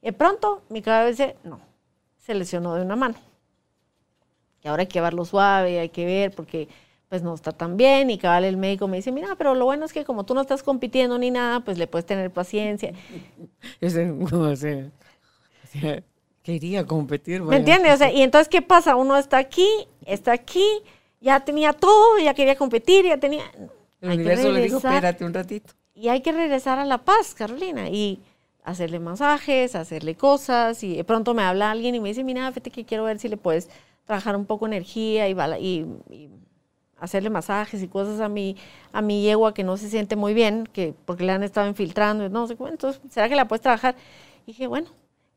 De pronto mi cabeza, no, se lesionó de una mano. Y ahora hay que llevarlo suave, hay que ver porque pues no está tan bien y cabal el médico me dice, mira, pero lo bueno es que como tú no estás compitiendo ni nada, pues le puedes tener paciencia. [LAUGHS] quería competir. ¿Me entiendes? O sea, y entonces, ¿qué pasa? Uno está aquí, está aquí, ya tenía todo, ya quería competir, ya tenía... El universo le dijo, espérate un ratito. Y hay que regresar a la paz, Carolina, y hacerle masajes, hacerle cosas, y de pronto me habla alguien y me dice, mira, fíjate que quiero ver si le puedes trabajar un poco energía y, y hacerle masajes y cosas a mi, a mi yegua que no se siente muy bien, que porque le han estado infiltrando, no sé entonces, ¿será que la puedes trabajar? Y dije, bueno,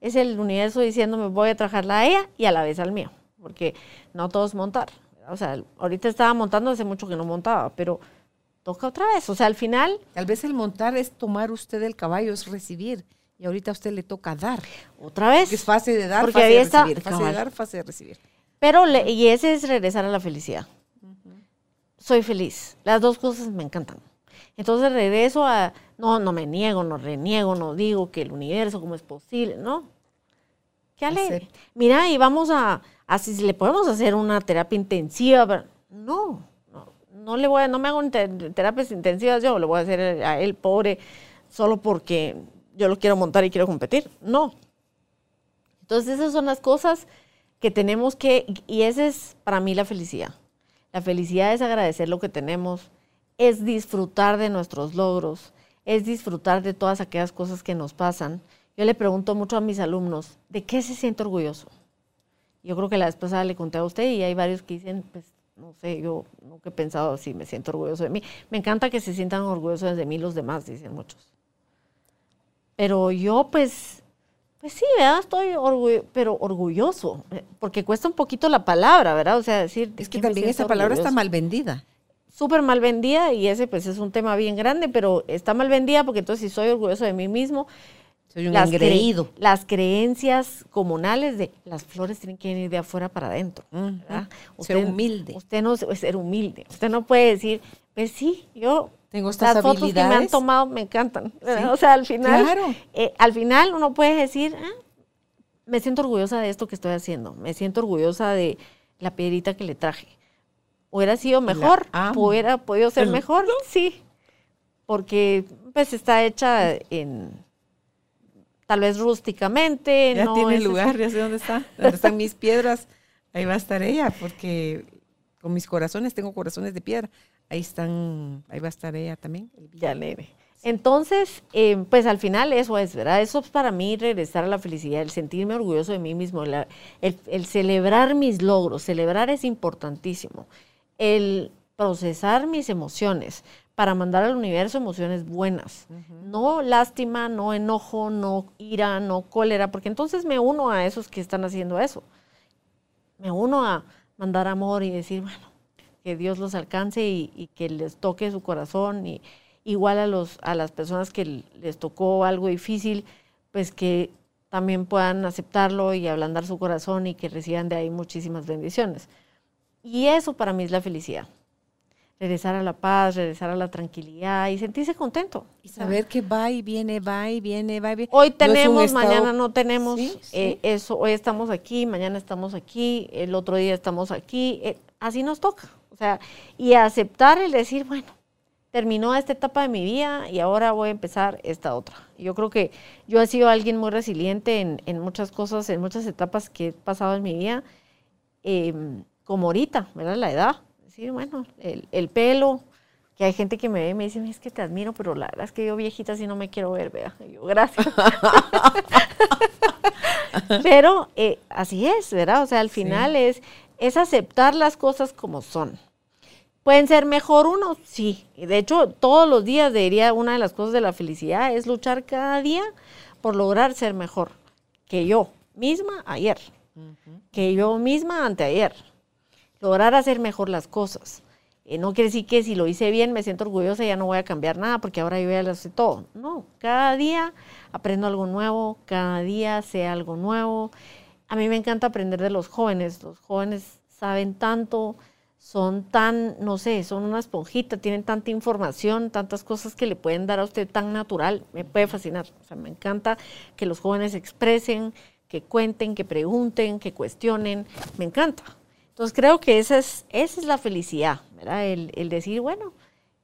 es el universo diciéndome voy a trabajarla a ella y a la vez al mío, porque no todos montar. O sea, ahorita estaba montando hace mucho que no montaba, pero toca otra vez. O sea, al final... Tal vez el montar es tomar usted el caballo, es recibir. Y ahorita a usted le toca dar. Otra vez. es fase de dar, fase de recibir. Fase de dar, fase de recibir. Pero, y ese es regresar a la felicidad soy feliz. Las dos cosas me encantan. Entonces regreso a, no, no me niego, no reniego, no digo que el universo, ¿cómo es posible? No. Qué alegre. Mira, y vamos a, así si le podemos hacer una terapia intensiva. No, no, no le voy a, no me hago terapias intensivas yo, le voy a hacer a él pobre solo porque yo lo quiero montar y quiero competir. No. Entonces esas son las cosas que tenemos que, y esa es para mí la felicidad. La felicidad es agradecer lo que tenemos, es disfrutar de nuestros logros, es disfrutar de todas aquellas cosas que nos pasan. Yo le pregunto mucho a mis alumnos, ¿de qué se siente orgulloso? Yo creo que la vez le conté a usted y hay varios que dicen, pues, no sé, yo nunca he pensado si me siento orgulloso de mí. Me encanta que se sientan orgullosos de mí los demás, dicen muchos. Pero yo, pues, pues sí, ¿verdad? Estoy orgulloso, pero orgulloso, eh, porque cuesta un poquito la palabra, ¿verdad? O sea, decir... Es que también esa palabra está mal vendida. Súper mal vendida y ese pues es un tema bien grande, pero está mal vendida porque entonces si soy orgulloso de mí mismo... Soy un las engreído. las creencias comunales de las flores tienen que venir de afuera para adentro. ¿verdad? ser humilde. Usted no ser humilde. Usted no puede decir, pues sí, yo tengo estas Las fotos que me han tomado me encantan. O sea, al final, eh, al final uno puede decir, ah, me siento orgullosa de esto que estoy haciendo, me siento orgullosa de la piedrita que le traje. Hubiera sido mejor, hubiera podido ser mejor, sí, porque pues está hecha en tal vez rústicamente. Ya tiene lugar, ya sé dónde está, donde están mis piedras, ahí va a estar ella, porque con mis corazones tengo corazones de piedra ahí están, ahí va a estar ella también. Ya, nene. Entonces, eh, pues al final eso es, ¿verdad? Eso es para mí regresar a la felicidad, el sentirme orgulloso de mí mismo, el, celebrar mis logros, celebrar es importantísimo. El procesar mis emociones para mandar al universo emociones buenas. No lástima, no enojo, no ira, no cólera, porque entonces me uno a esos que están haciendo eso. Me uno a mandar amor y decir, bueno, que Dios los alcance y, que les toque su corazón y, igual a, los, a las personas que les tocó algo difícil, pues que también puedan aceptarlo y ablandar su corazón y que reciban de ahí muchísimas bendiciones. Y eso para mí es la felicidad. Regresar a la paz, regresar a la tranquilidad y sentirse contento. Y saber que va y viene, va y viene, va y viene. Hoy No tenemos, estado- mañana no tenemos. Sí, sí. eh, eso, hoy estamos aquí, mañana estamos aquí, el otro día estamos aquí. eh, así nos toca. O sea, y aceptar el decir, bueno, terminó esta etapa de mi vida y ahora voy a empezar esta otra. Yo creo que yo he sido alguien muy resiliente en, en muchas cosas, en muchas etapas que he pasado en mi vida, eh, como ahorita, ¿verdad? La edad. Decir, bueno, el, el pelo, que hay gente que me ve y me dice, es que te admiro, pero la verdad es que yo viejita así no me quiero ver, vea. Y yo, gracias. [LAUGHS] pero eh, así es, ¿verdad? O sea, al final es, es aceptar las cosas como son. ¿Pueden ser mejor uno? Sí. Y De hecho, todos los días diría una de las cosas de la felicidad es luchar cada día por lograr ser mejor que yo misma ayer, que yo misma anteayer. Lograr hacer mejor las cosas. Eh, no quiere decir que si lo hice bien me siento orgullosa y ya no voy a cambiar nada porque ahora yo ya lo sé todo. No, cada día aprendo algo nuevo, cada día sé algo nuevo. A mí me encanta aprender de los jóvenes. Los jóvenes saben tanto, son tan, no sé, son una esponjita, tienen tanta información, tantas cosas que le pueden dar a usted tan natural. Me puede fascinar. O sea, me encanta que los jóvenes expresen, que cuenten, que pregunten, que cuestionen. Me encanta. Entonces creo que esa es, esa es la felicidad, ¿verdad? El, decir, bueno,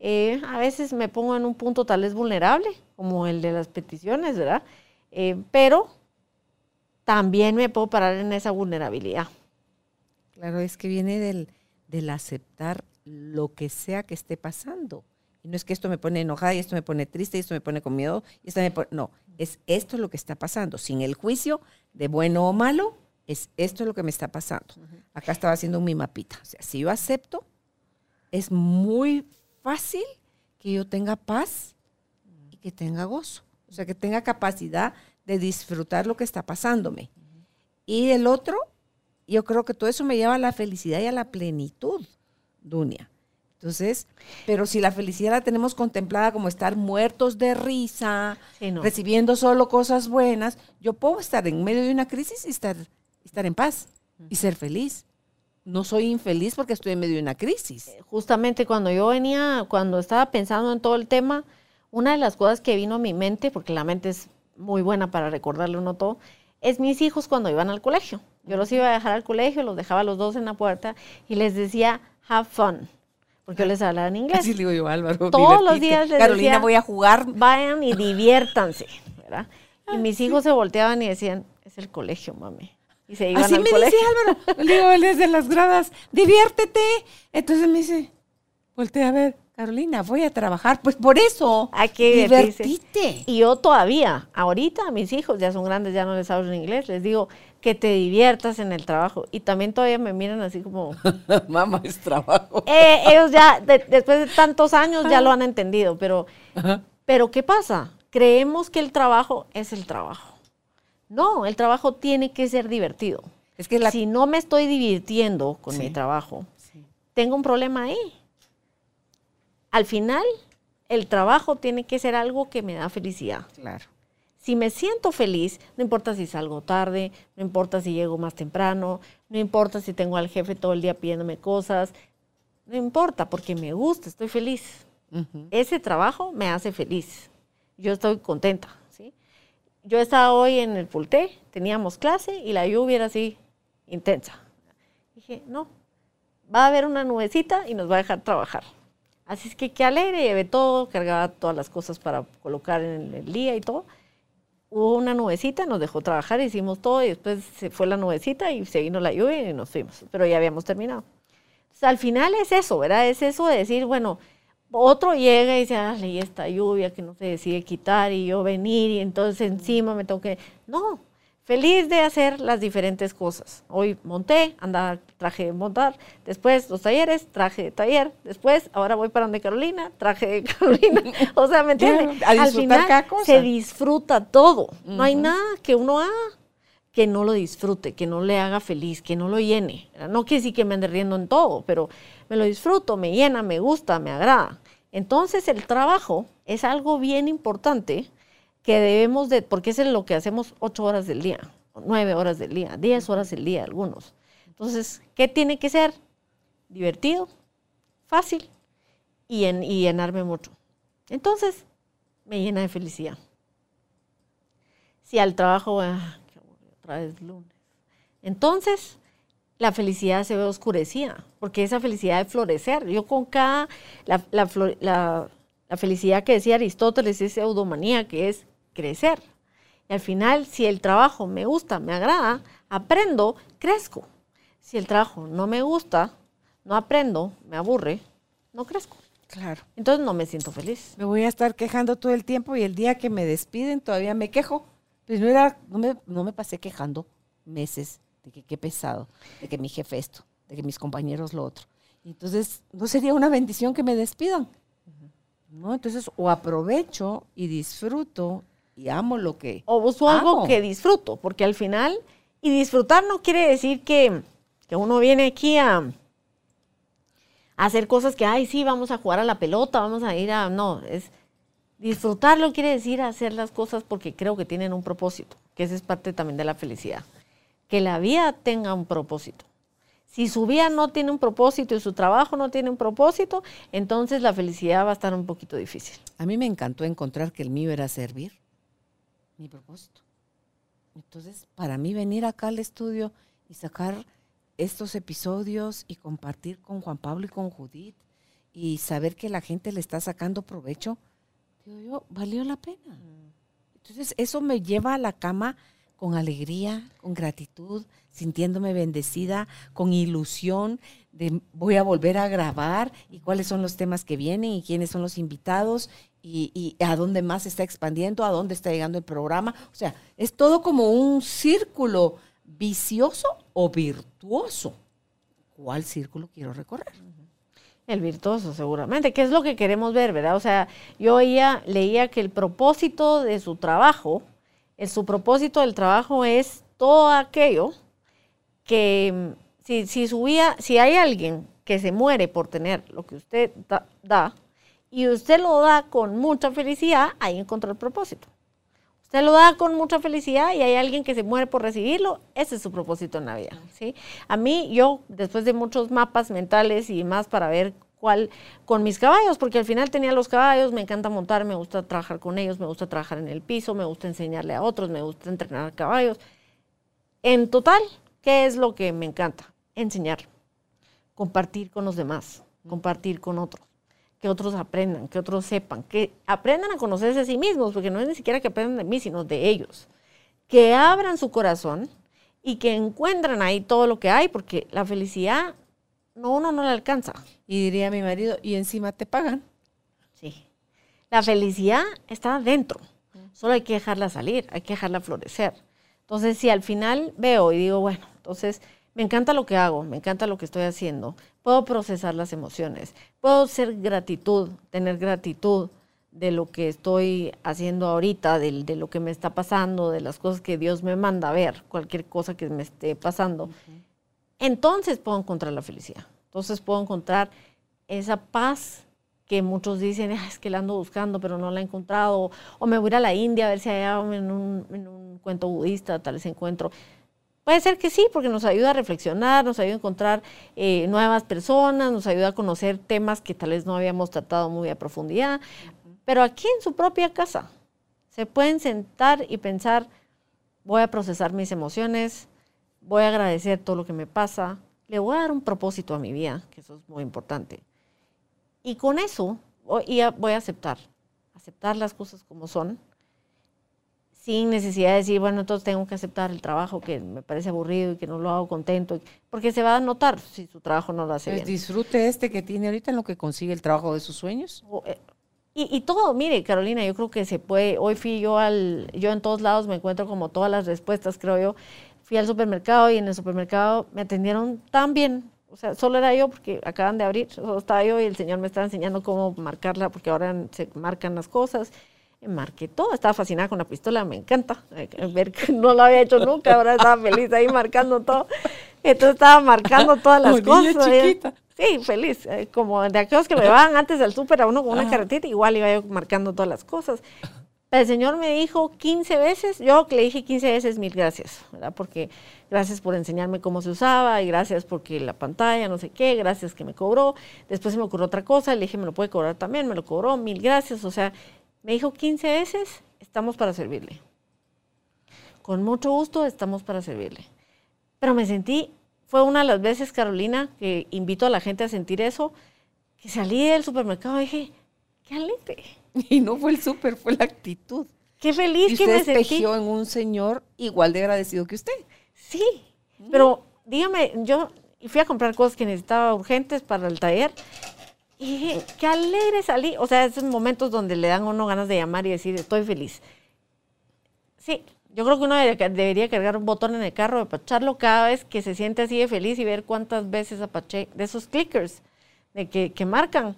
eh, a veces me pongo en un punto tal vez vulnerable, como el de las peticiones, ¿verdad? Eh, pero también me puedo parar en esa vulnerabilidad. Claro, es que viene del, del aceptar lo que sea que esté pasando. Y no es que esto me pone enojada y esto me pone triste y esto me pone con miedo y esto me pone... No, es esto lo que está pasando. Sin el juicio de bueno o malo, es esto lo que me está pasando. Acá estaba haciendo mi mapita. O sea, si yo acepto, es muy fácil que yo tenga paz y que tenga gozo. O sea, que tenga capacidad de disfrutar lo que está pasándome. Y el otro, yo creo que todo eso me lleva a la felicidad y a la plenitud, Dunia. Entonces, pero si la felicidad la tenemos contemplada como estar muertos de risa, Sí, no. recibiendo solo cosas buenas, yo puedo estar en medio de una crisis y estar, estar en paz y ser feliz. No soy infeliz porque estoy en medio de una crisis. justamente cuando yo venía, cuando estaba pensando en todo el tema, una de las cosas que vino a mi mente, porque la mente es muy buena para recordarle uno todo, es mis hijos cuando iban al colegio. Yo los iba a dejar al colegio, los dejaba a los dos en la puerta y les decía, have fun, porque yo les hablaba en inglés. Así le digo yo, Álvaro. Todos los días les Carolina, decía, voy a jugar. Vayan y diviértanse, ¿verdad? Y mis hijos se volteaban y decían, es el colegio, mami. Y se iban Así al me colegio. dice Álvaro. [LAUGHS] Le digo, desde las gradas, diviértete. Entonces me dice, voltea a ver, Carolina, voy a trabajar. Pues por eso, Hay que divertirse. divertite. Y yo todavía, ahorita mis hijos ya son grandes, ya no les hablo en inglés, les digo que te diviertas en el trabajo. Y también todavía me miran así como, [LAUGHS] Mamá, es trabajo. eh, ellos ya, de- después de tantos años ya lo han entendido, pero, pero ¿qué pasa? Creemos que el trabajo es el trabajo. No, el trabajo tiene que ser divertido. Es que la... Si no me estoy divirtiendo con Sí. mi trabajo, tengo un problema ahí. Al final, el trabajo tiene que ser algo que me da felicidad. Claro. Si me siento feliz, no importa si salgo tarde, no importa si llego más temprano, no importa si tengo al jefe todo el día pidiéndome cosas, no importa, porque me gusta, estoy feliz. Ese trabajo me hace feliz. Yo estoy contenta. ¿sí? Yo estaba hoy en el Pulté, teníamos clase y la lluvia era así intensa. Dije, no, va a haber una nubecita y nos va a dejar trabajar. Así es que qué alegre, llevé todo, cargaba todas las cosas para colocar en el día y todo. Hubo una nubecita, nos dejó trabajar, hicimos todo y después se fue la nubecita y se vino la lluvia y nos fuimos, pero ya habíamos terminado. Entonces, al final es eso, ¿verdad? Es eso de decir, bueno, otro llega y dice, ah, y esta lluvia que no se decide quitar y yo venir y entonces encima me tengo que... No, feliz de hacer las diferentes cosas. Hoy monté, andaba, traje de montar, después los talleres, traje de taller, después ahora voy para donde Carolina, traje de Carolina. [LAUGHS] O sea, ¿me entiendes? Claro, a disfrutar cada cosa. se disfruta todo. No hay nada que uno haga que no lo disfrute, que no le haga feliz, que no lo llene. No quiere decir que me ande riendo en todo, pero me lo disfruto, me llena, me gusta, me agrada. Entonces el trabajo es algo bien importante que debemos de, porque es lo que hacemos ocho horas del día, nueve horas del día, diez horas del día algunos. Entonces, ¿qué tiene que ser? Divertido, fácil y, en, y llenarme mucho. Entonces, me llena de felicidad. Si al trabajo, ah, otra vez lunes. Entonces, la felicidad se ve oscurecida, porque esa felicidad de florecer. Yo con cada, la- la felicidad que decía Aristóteles es eudomanía, que es crecer. Y al final, si el trabajo me gusta, me agrada, aprendo, crezco. Si el trabajo no me gusta, no aprendo, me aburre, no crezco. Claro. Entonces no me siento feliz. Me voy a estar quejando todo el tiempo y el día que me despiden todavía me quejo. Pues no, era, no, me, no me pasé quejando meses de que qué pesado, de que mi jefe esto, de que mis compañeros lo otro. Entonces, ¿no sería una bendición que me despidan? ¿No? Entonces, o aprovecho y disfruto y amo lo que... O busco algo que disfruto, porque al final, y disfrutar no quiere decir que, que uno viene aquí a, a hacer cosas que, ay, sí, vamos a jugar a la pelota, vamos a ir a... No, es disfrutarlo quiere decir hacer las cosas porque creo que tienen un propósito, que esa es parte también de la felicidad. Que la vida tenga un propósito. Si su vida no tiene un propósito y su trabajo no tiene un propósito, entonces la felicidad va a estar un poquito difícil. A mí me encantó encontrar que el mío era servir, mi propósito. Entonces, para mí venir acá al estudio y sacar estos episodios y compartir con Juan Pablo y con Judith y saber que la gente le está sacando provecho, digo yo, valió la pena. Entonces, eso me lleva a la cama con alegría, con gratitud, sintiéndome bendecida, con ilusión de voy a volver a grabar y cuáles son los temas que vienen y quiénes son los invitados y, a dónde más se está expandiendo, a dónde está llegando el programa. O sea, es todo como un círculo vicioso o virtuoso. ¿Cuál círculo quiero recorrer? El virtuoso, seguramente, que es lo que queremos ver, ¿verdad? O sea, yo leía que el propósito de su trabajo, el, su propósito del trabajo es todo aquello que mm, si, si su vida- si hay alguien que se muere por tener lo que usted da, y usted lo da con mucha felicidad, ahí encontró el propósito. Usted lo da con mucha felicidad y hay alguien que se muere por recibirlo, ese es su propósito en la vida. ¿sí? A mí, yo, después de muchos mapas mentales y más para ver cuál, con mis caballos, porque al final tenía los caballos, me encanta montar, me gusta trabajar con ellos, me gusta trabajar en el piso, me gusta enseñarle a otros, me gusta entrenar caballos. En total, ¿qué es lo que me encanta? Enseñar, compartir con los demás, compartir con otros que otros aprendan, que otros sepan, que aprendan a conocerse a sí mismos, porque no es ni siquiera que aprendan de mí, sino de ellos. Que abran su corazón y que encuentren ahí todo lo que hay, porque la felicidad no uno no la alcanza. Y diría mi marido, y encima te pagan. Sí. La felicidad está dentro. Solo hay que dejarla salir, hay que dejarla florecer. Entonces, si al final veo y digo, bueno, entonces me encanta lo que hago, me encanta lo que estoy haciendo, puedo procesar las emociones, puedo ser gratitud, tener gratitud de lo que estoy haciendo ahorita, de, de lo que me está pasando, de las cosas que Dios me manda a ver, cualquier cosa que me esté pasando. Entonces puedo encontrar la felicidad. Entonces puedo encontrar esa paz que muchos dicen, "Ah, es que la ando buscando, pero no la he encontrado, o me voy a ir a la India a ver si allá en un, en un cuento budista tal vez encuentro. Puede ser que sí, porque nos ayuda a reflexionar, nos ayuda a encontrar eh, nuevas personas, nos ayuda a conocer temas que tal vez no habíamos tratado muy a profundidad, pero aquí en su propia casa se pueden sentar y pensar, voy a procesar mis emociones, voy a agradecer todo lo que me pasa, le voy a dar un propósito a mi vida, que eso es muy importante. Y con eso voy a- voy a aceptar, aceptar las cosas como son, sin necesidad de decir, bueno, entonces tengo que aceptar el trabajo que me parece aburrido y que no lo hago contento, porque se va a notar si su trabajo no lo hace Pues bien. disfrute este que tiene ahorita en lo que consigue el trabajo de sus sueños. O, eh, Y, y todo, mire, Carolina, yo creo que se puede, hoy fui yo al, yo en todos lados me encuentro como todas las respuestas, creo yo. Fui al supermercado y en el supermercado me atendieron tan bien. O sea, solo era yo porque acaban de abrir, solo estaba yo y el señor me estaba enseñando cómo marcarla, porque ahora se marcan las cosas. Marqué todo, estaba fascinada con la pistola, me encanta eh, ver que no lo había hecho nunca, ahora estaba feliz ahí marcando todo. Entonces estaba marcando todas las Como cosas. ¿eh? chiquita. Sí, feliz. eh, como de aquellos que lo llevaban antes del súper a uno con una carretita, igual iba yo marcando todas las cosas. El Señor me dijo 15 veces, yo le dije 15 veces mil gracias, ¿verdad? Porque gracias por enseñarme cómo se usaba y gracias porque la pantalla, no sé qué, gracias que me cobró. Después se me ocurrió otra cosa, le dije, me lo puede cobrar también, me lo cobró, mil gracias. O sea, me dijo 15 veces, estamos para servirle. Con mucho gusto estamos para servirle. Pero me sentí, fue una de las veces, Carolina, que invito a la gente a sentir eso, que salí del supermercado y dije, qué alegre, Y no fue el súper, fue la actitud. qué feliz Y que me sentí. en un señor igual de agradecido que usted. Sí, pero dígame, yo fui a comprar cosas que necesitaba urgentes para el taller y dije, qué alegre salí. O sea, esos momentos donde le dan a uno ganas de llamar y decir, estoy feliz. Sí, yo creo que uno debería, cargar un botón en el carro, apacharlo cada vez que se siente así de feliz y ver cuántas veces apaché de esos clickers de que, que marcan.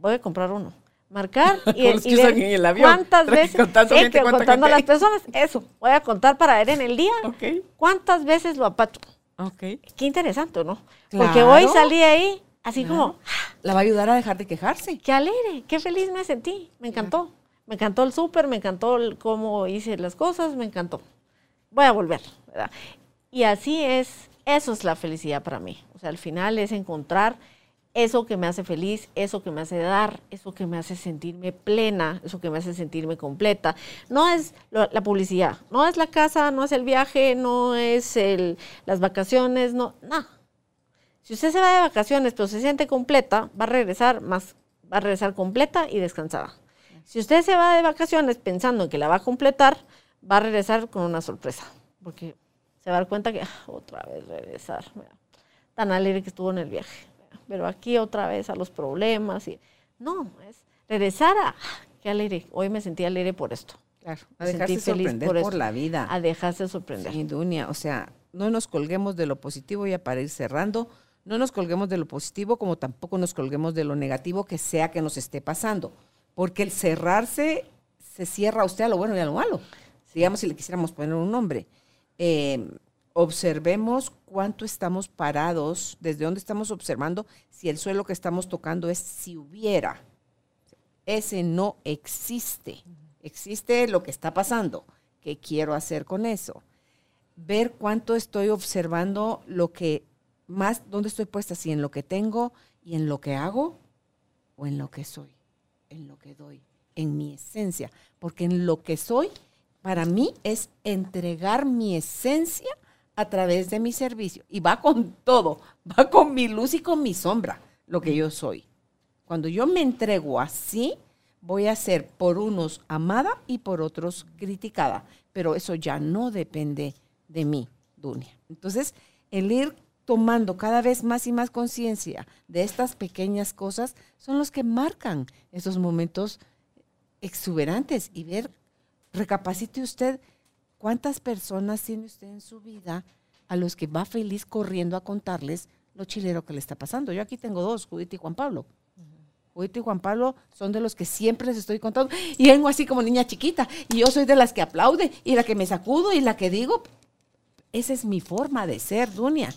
Voy a comprar uno. Marcar [LAUGHS] y, y ver en el avión, cuántas veces, contando sí, gente, que cuánta contando a gente las personas, eso, voy a contar para ver en el día Ok. cuántas veces lo apacho. Ok. Qué interesante, ¿no? Porque Claro. hoy salí ahí así como, La va a ayudar a dejar de quejarse. qué alegre, qué feliz me sentí, me encantó. Me encantó el súper, me encantó el cómo hice las cosas, me encantó. Voy a volver, ¿verdad? Y así es, eso es la felicidad para mí. O sea, al final es encontrar eso que me hace feliz, eso que me hace dar, eso que me hace sentirme plena, eso que me hace sentirme completa. No es lo- la publicidad, no es la casa, no es el viaje, no es el- las vacaciones, no, nada. Si usted se va de vacaciones pero se siente completa, va a regresar más, va a regresar completa y descansada. Si usted se va de vacaciones pensando en que la va a completar, va a regresar con una sorpresa, porque se va a dar cuenta que "Ah, otra vez regresar, mira, tan alegre que estuvo en el viaje, pero aquí otra vez a los problemas y no, es regresar a "Ah, qué alegre, hoy me sentí alegre por esto, Claro. A Me dejarse sorprender por por, la vida. a dejarse sorprender. Sí, Dunia, o sea, no nos colguemos de lo positivo ya para ir cerrando. No nos colguemos de lo positivo como tampoco nos colguemos de lo negativo que sea que nos esté pasando. Porque el cerrarse se cierra a usted a lo bueno y a lo malo. Digamos, si le quisiéramos poner un nombre. Eh, observemos cuánto estamos parados, desde dónde estamos observando, si el suelo que estamos tocando es si hubiera. Ese no existe. Existe lo que está pasando. ¿Qué quiero hacer con eso? Ver cuánto estoy observando lo que más, dónde estoy puesta, si en lo que tengo y en lo que hago o en lo que soy, en lo que doy, en mi esencia. Porque en lo que soy, para mí es entregar mi esencia a través de mi servicio. Y va con todo, [LAUGHS] va con mi luz y con mi sombra, lo que yo soy. Cuando yo me entrego así, voy a ser por unos amada y por otros criticada. Pero eso ya no depende de mí, Dunia. Entonces, el ir tomando cada vez más y más conciencia de estas pequeñas cosas son los que marcan esos momentos exuberantes y ver, recapacite usted cuántas personas tiene usted en su vida a los que va feliz corriendo a contarles lo chilero que le está pasando. Yo aquí tengo dos, Judith y Juan Pablo. Judith y Juan Pablo son de los que siempre les estoy contando. Y vengo así como niña chiquita. Y yo soy de las que aplaude y la que me sacudo y la que digo. Esa es mi forma de ser, Dunia.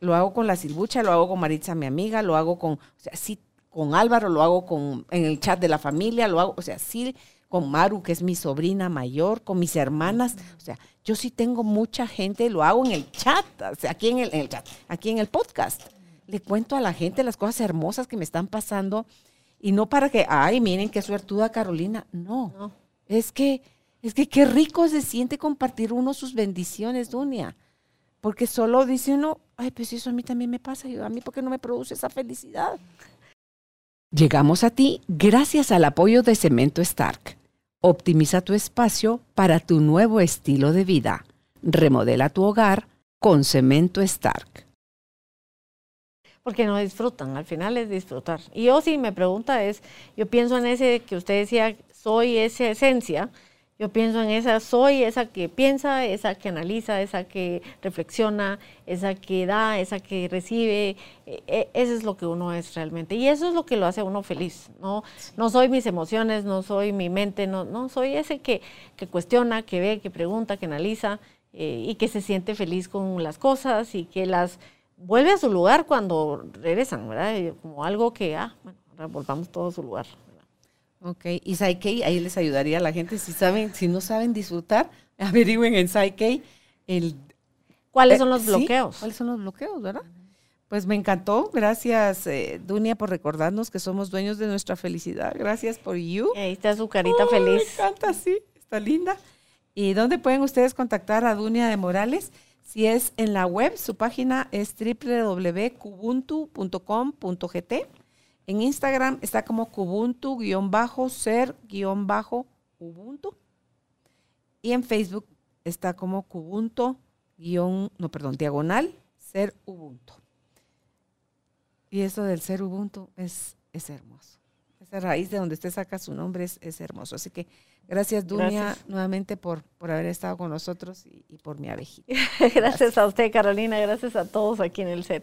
Lo hago con la silbucha, lo hago con Maritza, mi amiga, lo hago con, o sea, sí, con Álvaro, lo hago con, en el chat de la familia, lo hago, o sea, sí, con Maru, que es mi sobrina mayor, con mis hermanas. O sea, yo sí tengo mucha gente, lo hago en el chat, o sea, aquí en el, en el chat, aquí en el podcast. Le cuento a la gente las cosas hermosas que me están pasando y no para que, ay, miren qué suertuda Carolina. No, No. es que, es que qué rico se siente compartir uno sus bendiciones, Dunia. Porque solo dice uno, ay, pues eso a mí también me pasa, a mí, ¿por qué no me produce esa felicidad? Llegamos a ti gracias al apoyo de Cemento Stark. Optimiza tu espacio para tu nuevo estilo de vida. Remodela tu hogar con Cemento Stark. porque no disfrutan, al final es disfrutar. Y yo si me pregunta es, yo pienso en ese que usted decía, soy esa esencia, yo pienso en esa, soy esa que piensa, esa que analiza, esa que reflexiona, esa que da, esa que recibe, e- e- eso es lo que uno es realmente. Y eso es lo que lo hace a uno feliz, ¿no? No soy mis emociones, no soy mi mente, no, no soy ese que, que cuestiona, que ve, que pregunta, que analiza eh, y que se siente feliz con las cosas y que las vuelve a su lugar cuando regresan, ¿verdad? Como algo que, ah, bueno, volvamos todo a su lugar. Ok, y Psyche, ahí les ayudaría a la gente, si saben, si no saben disfrutar, [LAUGHS] averigüen en Psyche el... ¿Cuáles son los bloqueos? ¿Cuáles son los bloqueos, verdad? Pues me encantó. Gracias, eh, Dunia, por recordarnos que somos dueños de nuestra felicidad. Gracias por you. Ahí está su carita feliz. Me encanta, sí, está linda. ¿Y dónde pueden ustedes contactar a Dunia de Morales? Si es en la web, su página es www.kubuntu.com.gt. En Instagram está como kubuntu-ser-ubuntu. Y en Facebook está como kubuntu- no, perdón, diagonal ser ubuntu. Y eso del ser ubuntu es, es hermoso. Esa raíz de donde usted saca su nombre es, es hermoso. Así que gracias, Dunia, Gracias. nuevamente por, por haber estado con nosotros y, y por mi abejita. [LAUGHS] gracias a usted, Carolina. Gracias a todos aquí en el set.